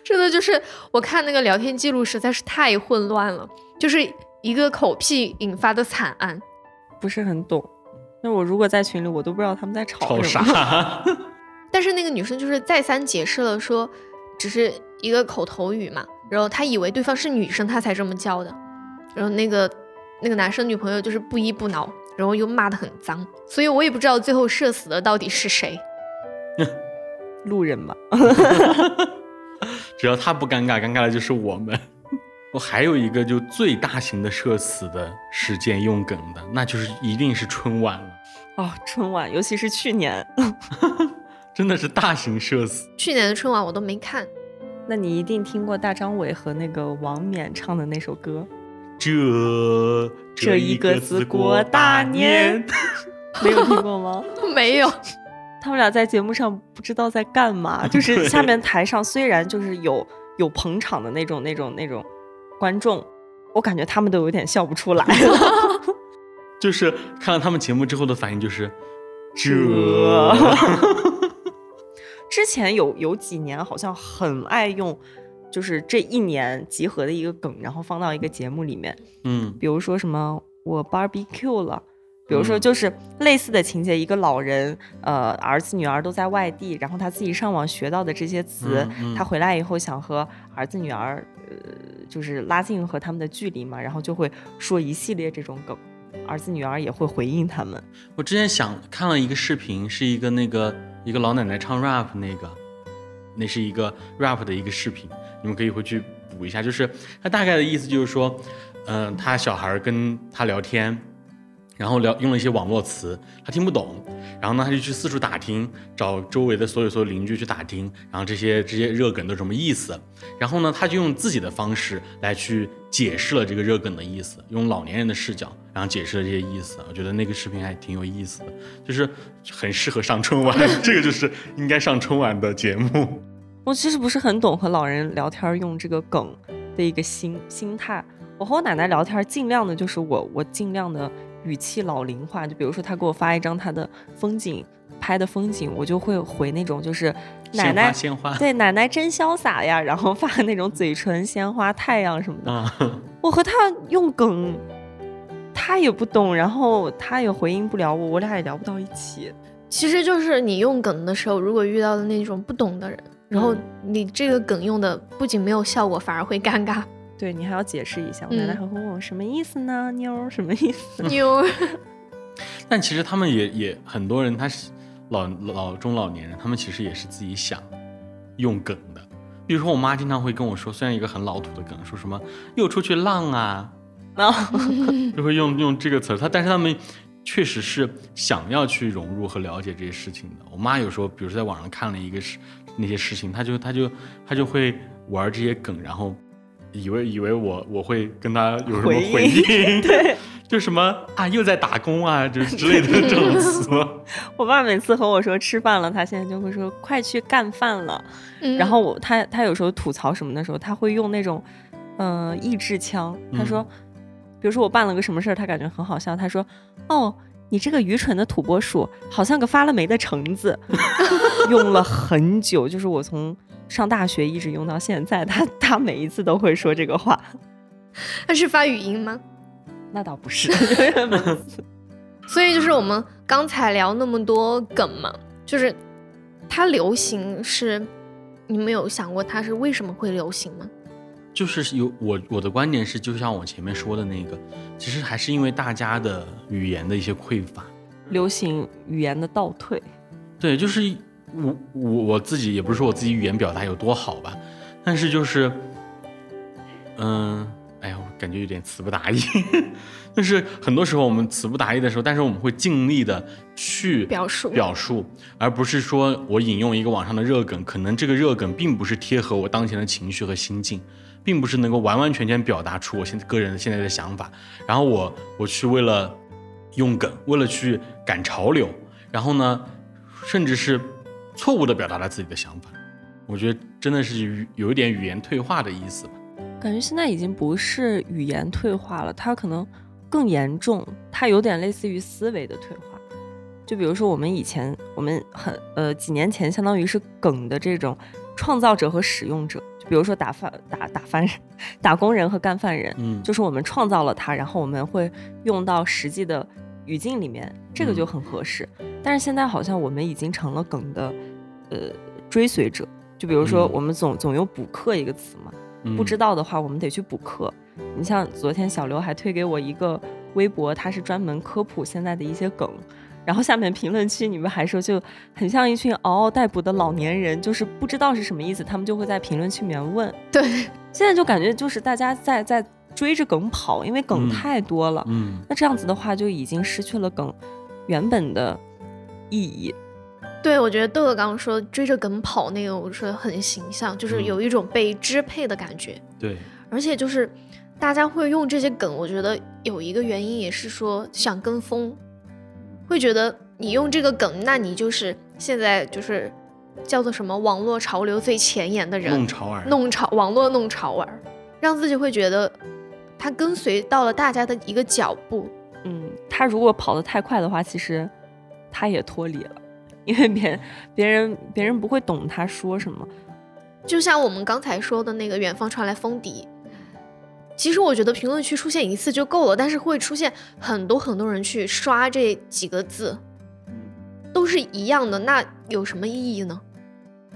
真的就是我看那个聊天记录实在是太混乱了，就是一个口癖引发的惨案，不是很懂。那我如果在群里，我都不知道他们在吵什么。但是那个女生就是再三解释了，说只是一个口头语嘛，然后她以为对方是女生，她才这么叫的。然后那个那个男生女朋友就是不依不挠。然后又骂得很脏，所以我也不知道最后射死的到底是谁。路人吧，只要他不尴尬，尴尬的就是我们。我还有一个就最大型的社死的事件用梗的，那就是一定是春晚了。哦，春晚，尤其是去年，真的是大型社死。去年的春晚我都没看，那你一定听过大张伟和那个王冕唱的那首歌。这这一个字过大年，没有听过吗？没有。他们俩在节目上不知道在干嘛，就是下面台上虽然就是有有捧场的那种那种那种观众，我感觉他们都有点笑不出来 了。就是看了他们节目之后的反应就是 这。之前有有几年好像很爱用。就是这一年集合的一个梗，然后放到一个节目里面，嗯，比如说什么我 barbecue 了，比如说就是类似的情节，一个老人，呃，儿子女儿都在外地，然后他自己上网学到的这些词，他回来以后想和儿子女儿，呃，就是拉近和他们的距离嘛，然后就会说一系列这种梗，儿子女儿也会回应他们。我之前想看了一个视频，是一个那个一个老奶奶唱 rap 那个，那是一个 rap 的一个视频。你们可以回去补一下，就是他大概的意思就是说，嗯，他小孩跟他聊天，然后聊用了一些网络词，他听不懂，然后呢，他就去四处打听，找周围的所有所有邻居去打听，然后这些这些热梗都什么意思，然后呢，他就用自己的方式来去解释了这个热梗的意思，用老年人的视角，然后解释了这些意思。我觉得那个视频还挺有意思的，就是很适合上春晚，这个就是应该上春晚的节目。我其实不是很懂和老人聊天用这个梗的一个心心态。我和我奶奶聊天，尽量的就是我我尽量的语气老龄化。就比如说，他给我发一张他的风景拍的风景，我就会回那种就是奶奶鲜花 对奶奶真潇洒呀，然后发那种嘴唇鲜花太阳什么的。我和他用梗，他也不懂，然后他也回应不了我，我俩也聊不到一起。其实就是你用梗的时候，如果遇到的那种不懂的人。然后你这个梗用的不仅没有效果，反而会尴尬。对你还要解释一下，我奶奶还会问我什么意思呢？妞什么意思？妞。但其实他们也也很多人，他是老老中老年人，他们其实也是自己想用梗的。比如说我妈经常会跟我说，虽然一个很老土的梗，说什么又出去浪啊，就会用用这个词。他但是他们确实是想要去融入和了解这些事情的。我妈有时候，比如说在网上看了一个事。那些事情，他就他就他就会玩这些梗，然后以为以为我我会跟他有什么回应，对，就什么啊，又在打工啊，就是之类的这种词。我爸每次和我说吃饭了，他现在就会说快去干饭了。嗯然后我他他有时候吐槽什么的时候，他会用那种嗯、呃意志腔。他说，比如说我办了个什么事儿，他感觉很好笑。他说：“哦，你这个愚蠢的土拨鼠，好像个发了霉的橙子。”用了很久，就是我从上大学一直用到现在。他他每一次都会说这个话。他是发语音吗？那倒不是，所以就是我们刚才聊那么多梗嘛，就是它流行是，你们有想过它是为什么会流行吗？就是有我我的观点是，就像我前面说的那个，其实还是因为大家的语言的一些匮乏。流行语言的倒退。对，就是我我我自己也不是说我自己语言表达有多好吧，但是就是，嗯，哎呀，我感觉有点词不达意。就是很多时候我们词不达意的时候，但是我们会尽力的去表述表述，而不是说我引用一个网上的热梗，可能这个热梗并不是贴合我当前的情绪和心境，并不是能够完完全全表达出我现在个人现在的想法。然后我我去为了用梗，为了去赶潮流，然后呢，甚至是错误的表达了自己的想法。我觉得真的是语有一点语言退化的意思吧。感觉现在已经不是语言退化了，它可能更严重，它有点类似于思维的退化。就比如说我们以前，我们很呃几年前，相当于是梗的这种创造者和使用者。就比如说打饭打打饭人、打工人和干饭人，嗯，就是我们创造了它，然后我们会用到实际的语境里面，这个就很合适。但是现在好像我们已经成了梗的呃追随者。就比如说嗯我们总总有补课一个词嘛，嗯不知道的话，我们得去补课。你像昨天小刘还推给我一个微博，他是专门科普现在的一些梗，然后下面评论区你们还说就很像一群嗷嗷待哺的老年人，就是不知道是什么意思，他们就会在评论区里面问。对，现在就感觉就是大家在在追着梗跑，因为梗嗯。太多了。嗯。那这样子的话，就已经失去了梗原本的意义。对，我觉得豆豆刚刚说追着梗跑那个，我说很形象，就是嗯。有一种被支配的感觉，对，而且就是大家会用这些梗，我觉得有一个原因也是说想跟风，会觉得你用这个梗，那你就是现在就是叫做什么网络潮流最前沿的人，弄潮儿，弄潮网络弄潮儿，让自己会觉得他跟随到了大家的一个脚步。嗯，他如果跑得太快的话，其实他也脱离了，因为别人别人别人不会懂他说什么。就像我们刚才说的那个远方传来风笛，其实我觉得评论区出现一次就够了，但是会出现很多很多人去刷这几个字，都是一样的，那有什么意义呢？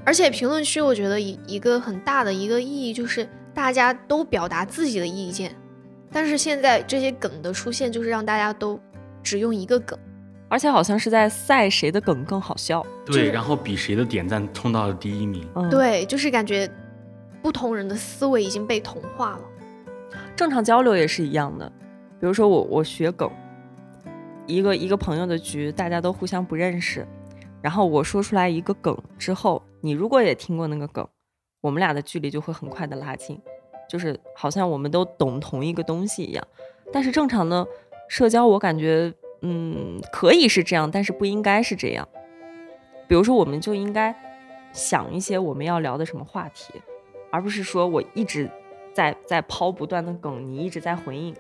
而且评论区我觉得一一个很大的一个意义就是大家都表达自己的意见，但是现在这些梗的出现就是让大家都只用一个梗。而且好像是在赛谁的梗更好笑。就是对，然后比谁的点赞冲到了第一名。嗯，，对，就是感觉不同人的思维已经被同化了。正常交流也是一样的。比如说我我学梗，一个一个朋友的局，大家都互相不认识，然后我说出来一个梗之后，你如果也听过那个梗，我们俩的距离就会很快的拉近，就是好像我们都懂同一个东西一样。但是正常的社交，我感觉嗯可以是这样，但是不应该是这样。比如说，我们就应该想一些我们要聊的什么话题，而不是说我一直在在抛不断的梗，你一直在回应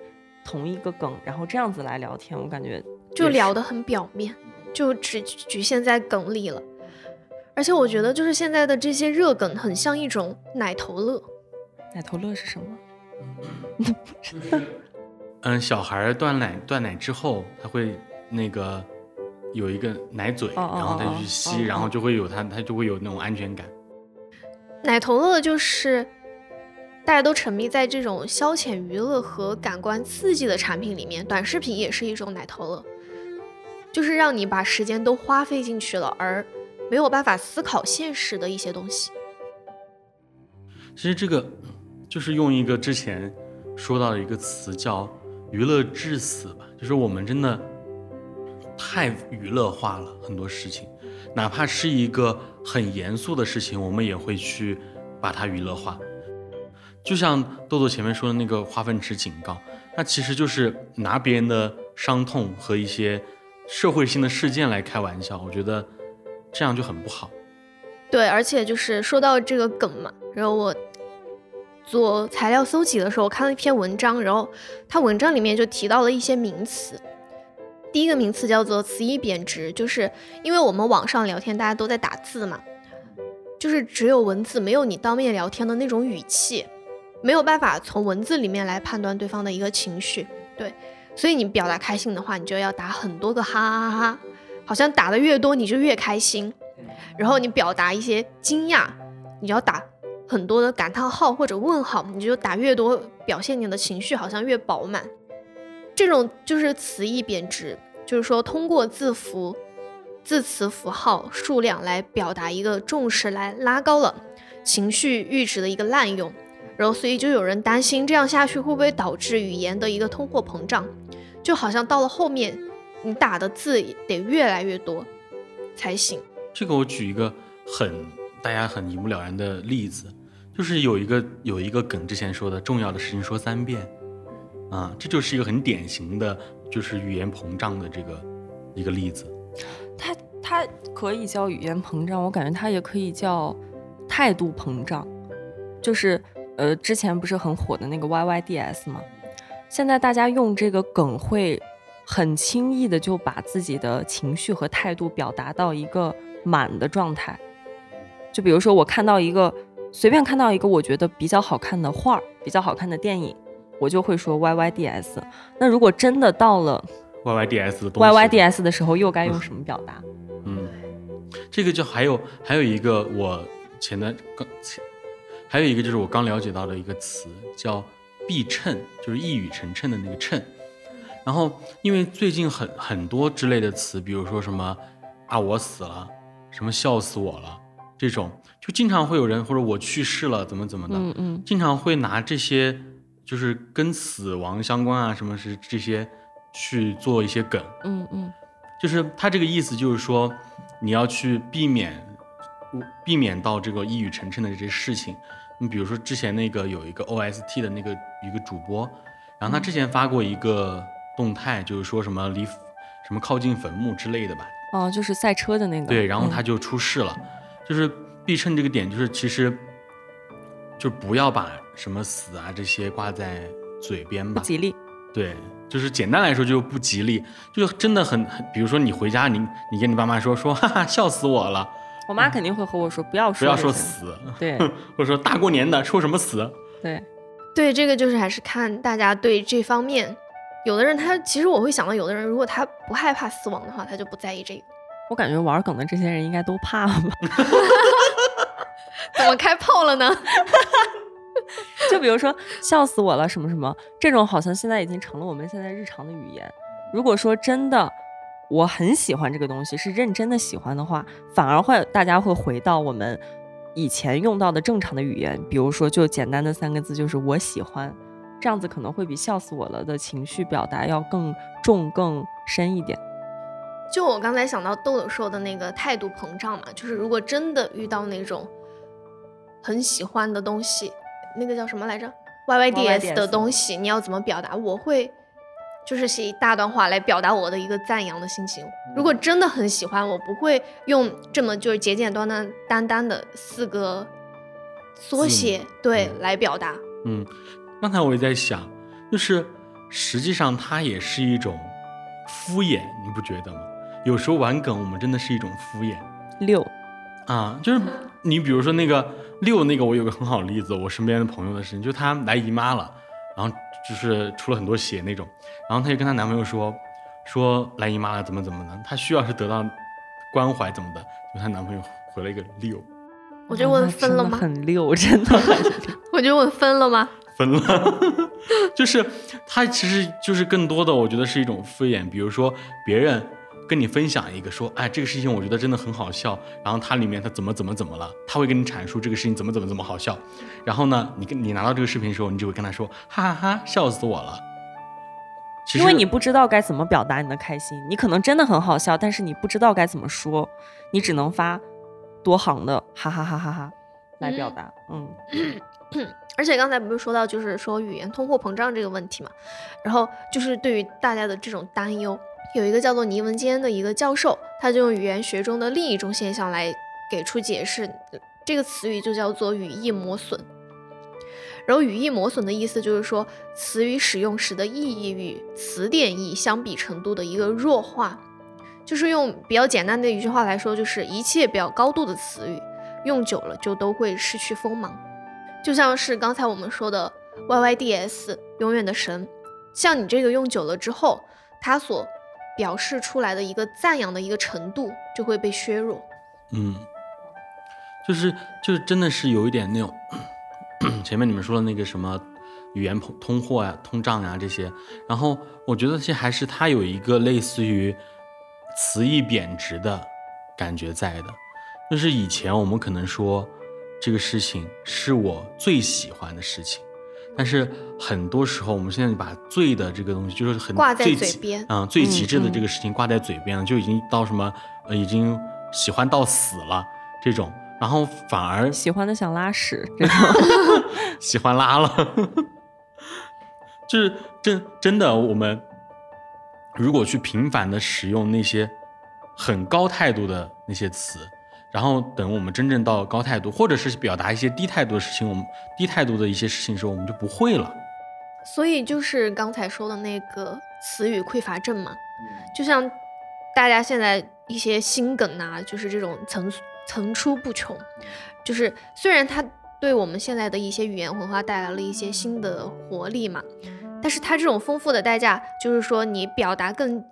同一个梗，然后这样子来聊天，我感觉就聊得很表面，就只局限在梗里了。而且我觉得，就是现在的这些热梗，很像一种奶头乐。奶头乐是什么？嗯，小孩断奶断奶之后，他会那个有一个奶嘴，哦哦然后他哦去吸，然后就会有他他就会有那种安全感。奶头乐就是大家都沉迷在这种消遣娱乐和感官刺激的产品里面，短视频也是一种奶头乐，就是让你把时间都花费进去了，而没有办法思考现实的一些东西。其实这个就是用一个之前说到的一个词叫“娱乐致死”吧，就是我们真的太娱乐化了很多事情，哪怕是一个很严肃的事情，我们也会去把它娱乐化。就像豆豆前面说的那个化粪池警告，那其实就是拿别人的伤痛和一些社会性的事件来开玩笑，我觉得这样就很不好。对，而且就是说到这个梗嘛，然后我做材料搜集的时候我看了一篇文章，然后它文章里面就提到了一些名词。第一个名词叫做词义贬值，就是因为我们网上聊天大家都在打字嘛，就是只有文字，没有你当面聊天的那种语气，没有办法从文字里面来判断对方的一个情绪。对，所以你表达开心的话，你就要打很多个哈哈哈哈，好像打的越多你就越开心。然后你表达一些惊讶，你要打很多的感叹号或者问号，你就打越多，表现你的情绪好像越饱满。这种就是词义贬值，就是说通过字符、字词符号数量来表达一个重视，来拉高了情绪阈值的一个滥用。然后所以就有人担心，这样下去会不会导致语言的一个通货膨胀？就好像到了后面，你打的字得越来越多才行。这个我举一个很大家很一目了然的例子，就是有一个有一个梗，之前说的重要的事情说三遍。啊，这就是一个很典型的，就是语言膨胀的这个一个例子。它它可以叫语言膨胀，我感觉它也可以叫态度膨胀。就是呃，之前不是很火的那个 YYDS 吗？现在大家用这个梗会很轻易的就把自己的情绪和态度表达到一个满的状态。就比如说，我看到一个随便看到一个我觉得比较好看的画儿，比较好看的电影。我就会说 Y Y D S，那如果真的到了 Y Y D S 的 Y Y D S 的时候，又该用什么表达？嗯，这个就还有还有一个我前段刚前，还有一个就是我刚了解到的一个词叫必称，就是一语成谶的那个谶。然后因为最近很很多之类的词，比如说什么啊我死了，什么笑死我了，这种就经常会有人或者我去世了怎么怎么的，嗯嗯，经常会拿这些。就是跟死亡相关啊，什么是这些去做一些梗，嗯嗯，就是他这个意思就是说，你要去避免避免到这个一语成谶的这些事情。你比如说之前那个有一个 OST 的那个一个主播，然后他之前发过一个动态，就是说什么离什么靠近坟墓之类的吧。哦，就是赛车的那个。对，然后他就出事了。就是避称这个点，就是其实就不要把。什么死啊这些挂在嘴边吧，不吉利。对，就是简单来说就是不吉利，就真的很很。比如说你回家，你你跟你爸妈说说，哈哈，笑死我了。我妈肯定会和我说不要说不要说死，对，或者说大过年的说什么死。对，对，这个就是还是看大家对这方面。有的人他其实我会想到，有的人如果他不害怕死亡的话，他就不在意这个。我感觉玩梗的这些人应该都怕吧？怎么开炮了呢？就比如说笑死我了什么什么这种，好像现在已经成了我们现在日常的语言。如果说真的我很喜欢这个东西，是认真的喜欢的话，反而会大家会回到我们以前用到的正常的语言，比如说就简单的三个字，就是我喜欢，这样子可能会比笑死我了的情绪表达要更重更深一点。就我刚才想到豆豆说的那个态度膨胀嘛，就是如果真的遇到那种很喜欢的东西。那个叫什么来着？Y Y D S 的东西，你要怎么表达？我会就是写一大段话来表达我的一个赞扬的心情。如果真的很喜欢，我不会用这么就是简简单单单单的四个缩写对来表达。嗯，刚才我也在想，就是实际上它也是一种敷衍，你不觉得吗？有时候玩梗，我们真的是一种敷衍。六啊，就是你比如说那个。六那个我有个很好的例子，我身边的朋友的事情，就她来姨妈了，然后就是出了很多血那种，然后她就跟她男朋友说，说来姨妈了怎么怎么的，她需要是得到关怀怎么的，就她男朋友回了一个六，我就问分了吗？很六，真的我觉得，我就问分了吗？分了，就是他其实就是更多的，我觉得是一种敷衍，比如说别人。跟你分享一个说，哎，这个事情我觉得真的很好笑。然后它里面它怎么怎么怎么了，他会跟你阐述这个事情怎么怎么怎么好笑。然后呢，你跟你拿到这个视频的时候，你就会跟他说，哈哈哈，笑死我了。因为你不知道该怎么表达你的开心，你可能真的很好笑，但是你不知道该怎么说，你只能发多行的哈哈哈哈哈来表达。嗯，而且刚才不是说到，就是说语言通货膨胀这个问题嘛，然后就是对于大家的这种担忧，有一个叫做倪文坚的一个教授，他就用语言学中的另一种现象来给出解释，这个词语就叫做语义磨损。然后语义磨损的意思就是说，词语使用时的意义与词典意相比程度的一个弱化，就是用比较简单的一句话来说，就是一切比较高度的词语，用久了就都会失去锋芒。就像是刚才我们说的 Y Y D S 永远的神，像你这个用久了之后，它所表示出来的一个赞扬的一个程度就会被削弱。嗯，就是就是真的是有一点那种 前面你们说的那个什么语言通通货呀、通胀呀这些，然后我觉得这些还是它有一个类似于词义贬值的感觉在的，就是以前我们可能说。这个事情是我最喜欢的事情，但是很多时候我们现在把“最”的这个东西，就是很挂在嘴边，嗯，最极致的这个事情挂在嘴边了，就已经到什么，呃，已经喜欢到死了这种，然后反而喜欢的想拉屎这种 喜欢拉了，就是真真的，我们如果去频繁的使用那些很高态度的那些词。然后等我们真正到高态度，或者是表达一些低态度的事情，我们低态度的一些事情的时候，我们就不会了。所以就是刚才说的那个词语匮乏症嘛，就像大家现在一些新梗啊，就是这种层层出不穷。就是虽然它对我们现在的一些语言文化带来了一些新的活力嘛，但是它这种丰富的代价，就是说你表达更。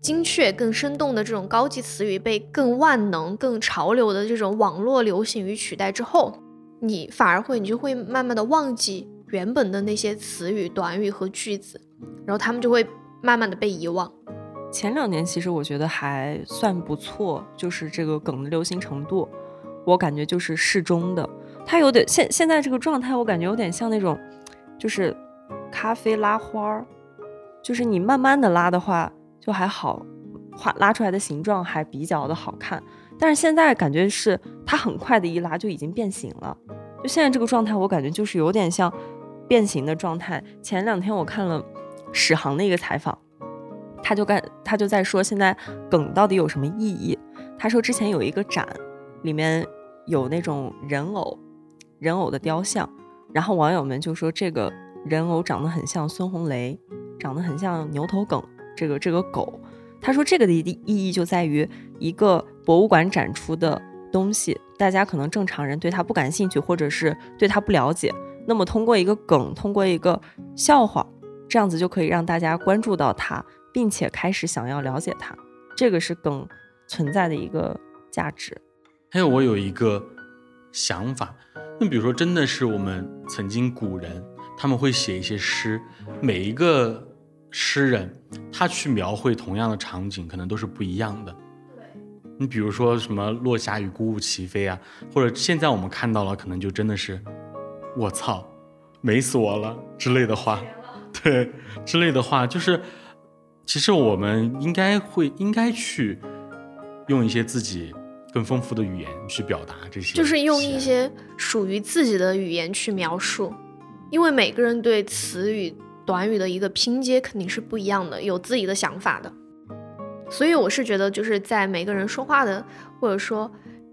精确、更生动的这种高级词语被更万能、更潮流的这种网络流行语取代之后，你反而会，你就会慢慢的忘记原本的那些词语、短语和句子，然后他们就会慢慢的被遗忘。前两年其实我觉得还算不错，就是这个梗的流行程度，我感觉就是适中的。它有点现现在这个状态，我感觉有点像那种，就是咖啡拉花儿，就是你慢慢的拉的话。就还好，画拉出来的形状还比较的好看，但是现在感觉是它很快的一拉就已经变形了。就现在这个状态，我感觉就是有点像变形的状态。前两天我看了史航的一个采访，他就干他就在说现在梗到底有什么意义？他说之前有一个展，里面有那种人偶，人偶的雕像，然后网友们就说这个人偶长得很像孙红雷，长得很像牛头梗。这个这个狗，他说这个的意意义就在于一个博物馆展出的东西，大家可能正常人对它不感兴趣，或者是对它不了解，那么通过一个梗，通过一个笑话，这样子就可以让大家关注到它，并且开始想要了解它，这个是梗存在的一个价值。还有我有一个想法，那比如说真的是我们曾经古人他们会写一些诗，每一个。诗人他去描绘同样的场景，可能都是不一样的。你比如说什么“落霞与孤鹜齐飞”啊，或者现在我们看到了，可能就真的是“我操，美死我了”之类的话，对，之类的话，就是其实我们应该会应该去用一些自己更丰富的语言去表达这些，就是用一些属于自己的语言去描述，因为每个人对词语。短语的一个拼接肯定是不一样的，有自己的想法的，所以我是觉得就是在每个人说话的或者说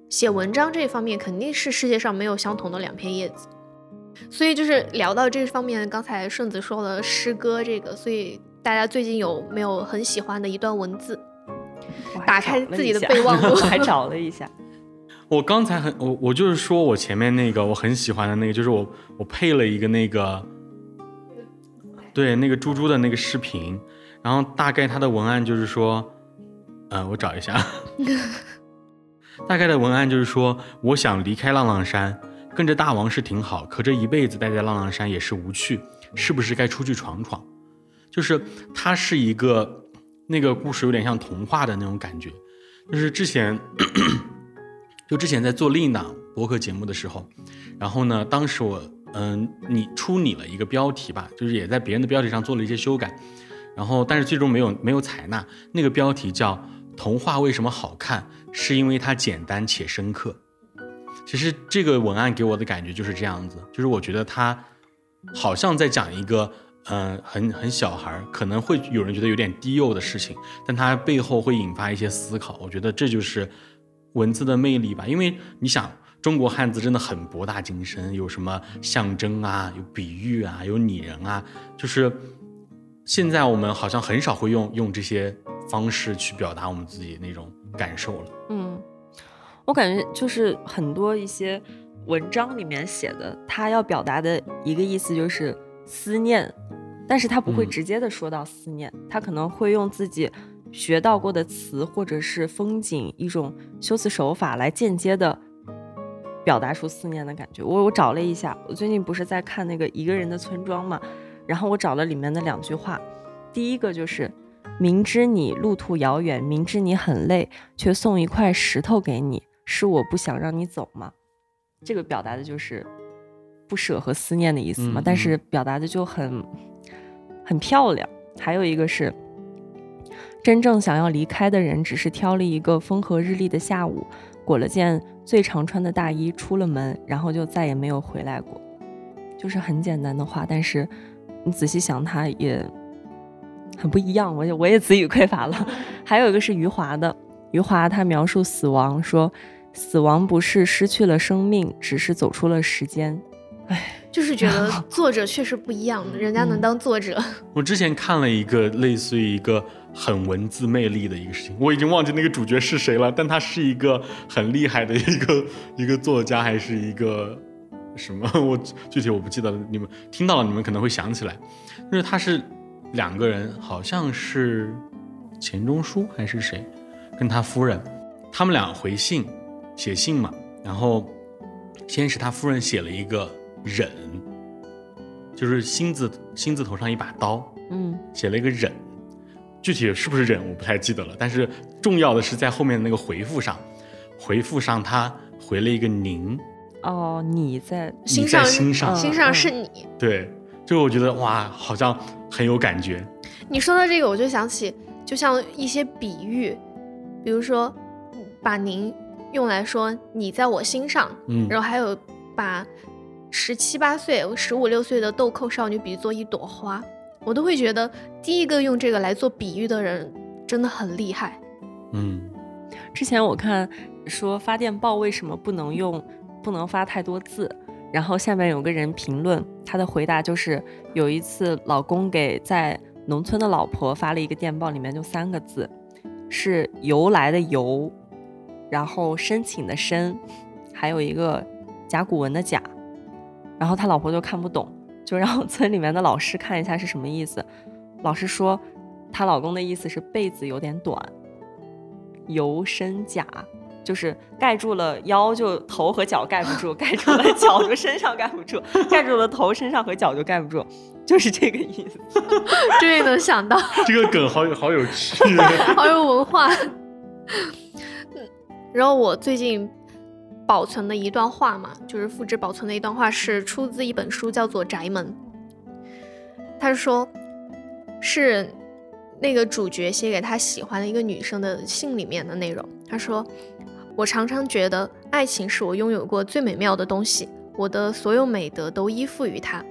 写文章这方面，肯定是世界上没有相同的两片叶子。所以就是聊到这方面，刚才顺子说了诗歌这个，所以大家最近有没有很喜欢的一段文字？打开自己的备忘录，还找了一下。我刚才很我我就是说我前面那个我很喜欢的那个，就是我我配了一个那个。对那个猪猪的那个视频，然后大概他的文案就是说，呃，我找一下，大概的文案就是说，我想离开浪浪山，跟着大王是挺好，可这一辈子待在浪浪山也是无趣，是不是该出去闯闯？就是它是一个那个故事有点像童话的那种感觉，就是之前 就之前在做另一档播客节目的时候，然后呢，当时我。嗯，你出你了一个标题吧，就是也在别人的标题上做了一些修改，然后但是最终没有没有采纳。那个标题叫《童话为什么好看？是因为它简单且深刻》。其实这个文案给我的感觉就是这样子，就是我觉得他好像在讲一个，嗯，很很小孩，可能会有人觉得有点低幼的事情，但它背后会引发一些思考。我觉得这就是文字的魅力吧，因为你想，中国汉字真的很博大精深，有什么象征啊，有比喻啊，有拟人啊，就是现在我们好像很少会用用这些方式去表达我们自己那种感受了。嗯。我感觉就是很多一些文章里面写的，他要表达的一个意思就是思念，但是他不会直接的说到思念，他可能会用自己学到过的词或者是风景一种修辞手法来间接的表达出思念的感觉。我我找了一下，我最近不是在看那个一个人的村庄嘛，然后我找了里面的两句话，第一个就是明知你路途遥远，明知你很累，却送一块石头给你。是我不想让你走吗？这个表达的就是不舍和思念的意思嘛。但是表达的就很很漂亮。还有一个是，真正想要离开的人，只是挑了一个风和日丽的下午，裹了件最常穿的大衣，出了门，然后就再也没有回来过。就是很简单的话，但是你仔细想，它也很不一样。我我也词语匮乏了。还有一个是余华的，余华他描述死亡说。死亡不是失去了生命，只是走出了时间。唉，就是觉得 作者确实不一样，人家能当作者。我之前看了一个类似于一个很文字魅力的一个事情，我已经忘记那个主角是谁了，但他是一个很厉害的一个一个作家，还是一个什么？我具体我不记得了。你们听到了，你们可能会想起来，就是他是两个人，好像是钱钟书还是谁，跟他夫人，他们俩回信。写信嘛，然后先是他夫人写了一个忍，就是心字心字头上一把刀，嗯，写了一个忍，具体是不是忍我不太记得了，但是重要的是在后面的那个回复上，回复上他回了一个您，哦，你在心上心上心上是你，对，就我觉得哇，好像很有感觉。你说到这个，我就想起，就像一些比喻，比如说把您。用来说你在我心上，嗯，然后还有把十七八岁、十五六岁的豆蔻少女比作一朵花，我都会觉得第一个用这个来做比喻的人真的很厉害。嗯，之前我看说发电报为什么不能用，不能发太多字，然后下面有个人评论，他的回答就是有一次老公给在农村的老婆发了一个电报，里面就三个字，是由来的由。然后申请的申，还有一个甲骨文的甲，然后他老婆就看不懂，就让村里面的老师看一下是什么意思。老师说，她老公的意思是被子有点短，由身甲，就是盖住了腰就头和脚盖不住，盖住了 脚就身上盖不住，盖住了头身上和脚就盖不住，就是这个意思。终于能想到这个梗好有好有趣，好有文化。然后我最近保存的一段话嘛，就是复制保存的一段话，是出自一本书，叫做《宅门》。他说，是那个主角写给他喜欢的一个女生的信里面的内容。他说：“我常常觉得爱情是我拥有过最美妙的东西，我的所有美德都依附于它，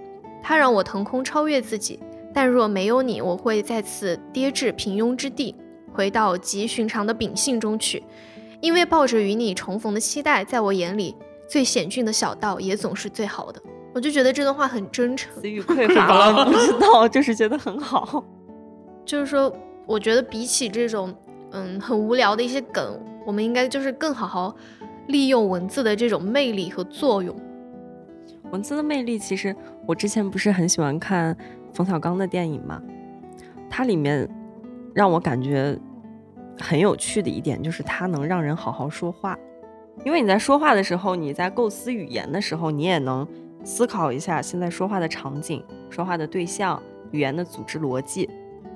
它让我腾空超越自己。但若没有你，我会再次跌至平庸之地，回到极寻常的秉性中去。”因为抱着与你重逢的期待，在我眼里，最险峻的小道也总是最好的。我就觉得这段话很真诚。词语匮乏了，不知道，就是觉得很好。就是说，我觉得比起这种嗯很无聊的一些梗，我们应该就是更好好利用文字的这种魅力和作用。文字的魅力，其实我之前不是很喜欢看冯小刚的电影嘛，它里面让我感觉。很有趣的一点就是它能让人好好说话，因为你在说话的时候，你在构思语言的时候，你也能思考一下现在说话的场景、说话的对象、语言的组织逻辑。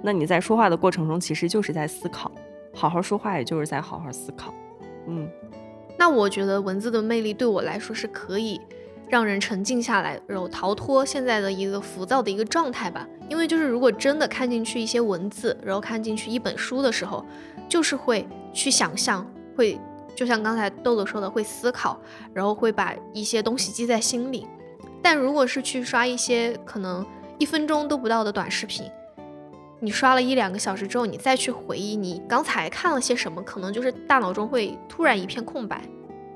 那你在说话的过程中，其实就是在思考，好好说话，也就是在好好思考。嗯，那我觉得文字的魅力对我来说是可以。让人沉静下来，然后逃脱现在的一个浮躁的一个状态吧。因为就是如果真的看进去一些文字，然后看进去一本书的时候，就是会去想象，会就像刚才豆豆说的，会思考，然后会把一些东西记在心里。但如果是去刷一些可能一分钟都不到的短视频，你刷了一两个小时之后，你再去回忆你刚才看了些什么，可能就是大脑中会突然一片空白，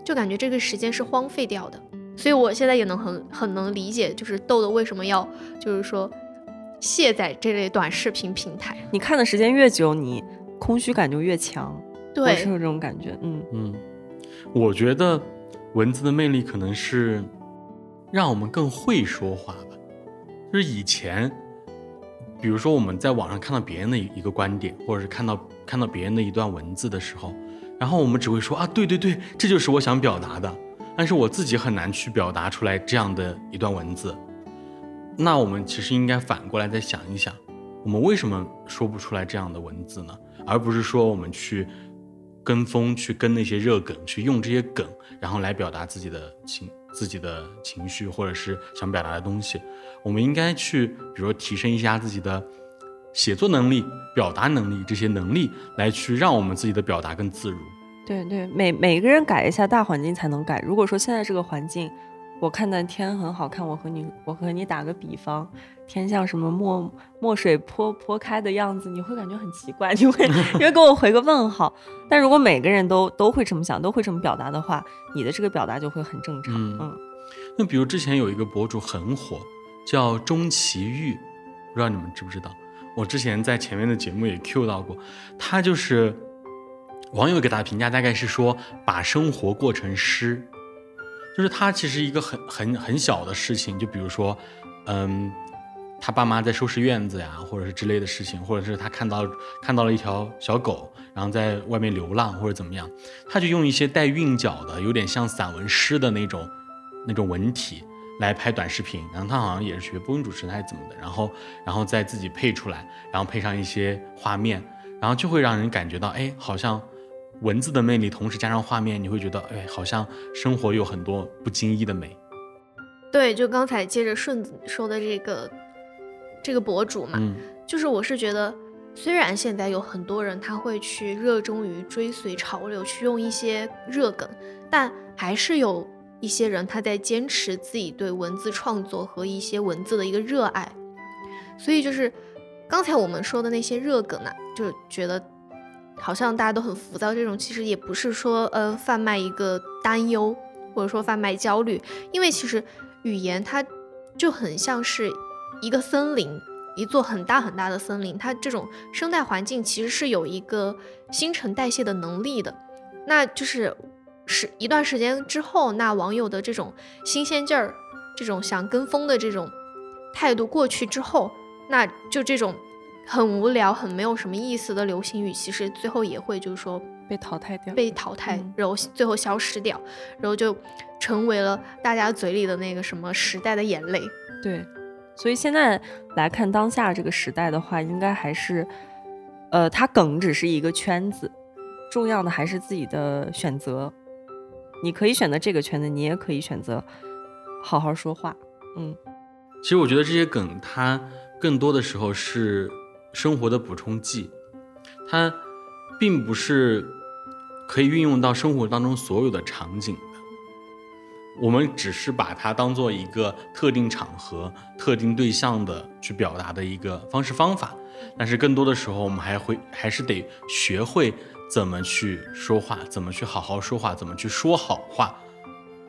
就感觉这个时间是荒废掉的。所以我现在也能很很能理解，就是豆豆为什么要就是说卸载这类短视频平台。你看的时间越久，你空虚感就越强。对，我是有这种感觉。嗯嗯，我觉得文字的魅力可能是让我们更会说话吧。就是以前，比如说我们在网上看到别人的一个观点，或者是看到看到别人的一段文字的时候，然后我们只会说啊，对对对，这就是我想表达的。但是我自己很难去表达出来这样的一段文字。那我们其实应该反过来再想一想，我们为什么说不出来这样的文字呢？而不是说我们去。跟风去跟那些热梗，去用这些梗，然后来表达自己的情、自己的情绪，或者是想表达的东西。我们应该去，比如说提升一下自己的写作能力、表达能力这些能力，来去让我们自己的表达更自如。对对，每每个人改一下大环境才能改。如果说现在这个环境，我看的天很好看，我和你，我和你打个比方。天像什么墨墨水泼泼开的样子，你会感觉很奇怪，你会你会给我回个问号。但如果每个人都都会这么想，都会这么表达的话，你的这个表达就会很正常。嗯，那比如之前有一个博主很火，叫钟奇玉，不知道你们知不知道？我之前在前面的节目也 Q 到过，他就是网友给他的评价大概是说，把生活过成诗，就是他其实一个很很很小的事情，就比如说，嗯。他爸妈在收拾院子呀，或者是之类的事情，或者是他看到看到了一条小狗，然后在外面流浪或者怎么样，他就用一些带韵脚的，有点像散文诗的那种那种文体来拍短视频。然后他好像也是学播音主持人还是怎么的，然后然后再自己配出来，然后配上一些画面，然后就会让人感觉到，哎，好像文字的魅力，同时加上画面，你会觉得，哎，好像生活有很多不经意的美。对，就刚才接着顺子说的这个。这个博主嘛，就是我是觉得，虽然现在有很多人他会去热衷于追随潮流，去用一些热梗，但还是有一些人他在坚持自己对文字创作和一些文字的一个热爱。所以就是刚才我们说的那些热梗呢，就觉得好像大家都很浮躁，这种其实也不是说呃贩卖一个担忧，或者说贩卖焦虑，因为其实语言它就很像是。一个森林，一座很大很大的森林，它这种生态环境其实是有一个新陈代谢的能力的。那就是是一段时间之后，那网友的这种新鲜劲儿，这种想跟风的这种态度过去之后，那就这种很无聊、很没有什么意思的流行语，其实最后也会就是说被淘汰掉，被淘汰，然后最后消失掉，然后就成为了大家嘴里的那个什么时代的眼泪。对。所以现在来看当下这个时代的话，应该还是，呃，它梗只是一个圈子，重要的还是自己的选择。你可以选择这个圈子，你也可以选择好好说话。嗯，其实我觉得这些梗，它更多的时候是生活的补充剂，它并不是可以运用到生活当中所有的场景的。我们只是把它当做一个特定场合、特定对象的去表达的一个方式方法，但是更多的时候，我们还会还是得学会怎么去说话，怎么去好好说话，怎么去说好话。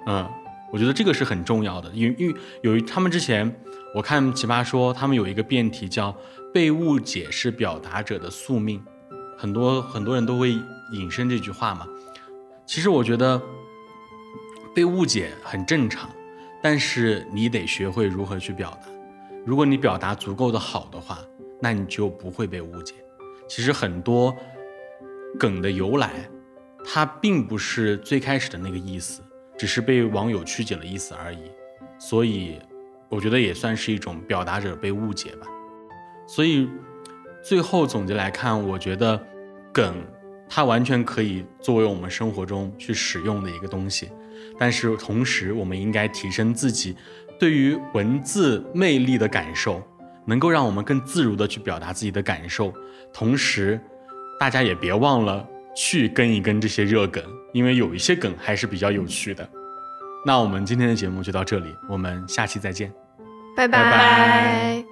嗯，我觉得这个是很重要的，因为因为有他们之前我看奇葩说，他们有一个辩题叫“被误解是表达者的宿命”，很多很多人都会引申这句话嘛。其实我觉得。被误解很正常，但是你得学会如何去表达。如果你表达足够的好的话，那你就不会被误解。其实很多梗的由来，它并不是最开始的那个意思，只是被网友曲解了意思而已。所以，我觉得也算是一种表达者被误解吧。所以，最后总结来看，我觉得梗它完全可以作为我们生活中去使用的一个东西。但是同时，我们应该提升自己对于文字魅力的感受，能够让我们更自如的去表达自己的感受。同时，大家也别忘了去跟一跟这些热梗，因为有一些梗还是比较有趣的。那我们今天的节目就到这里，我们下期再见。拜拜拜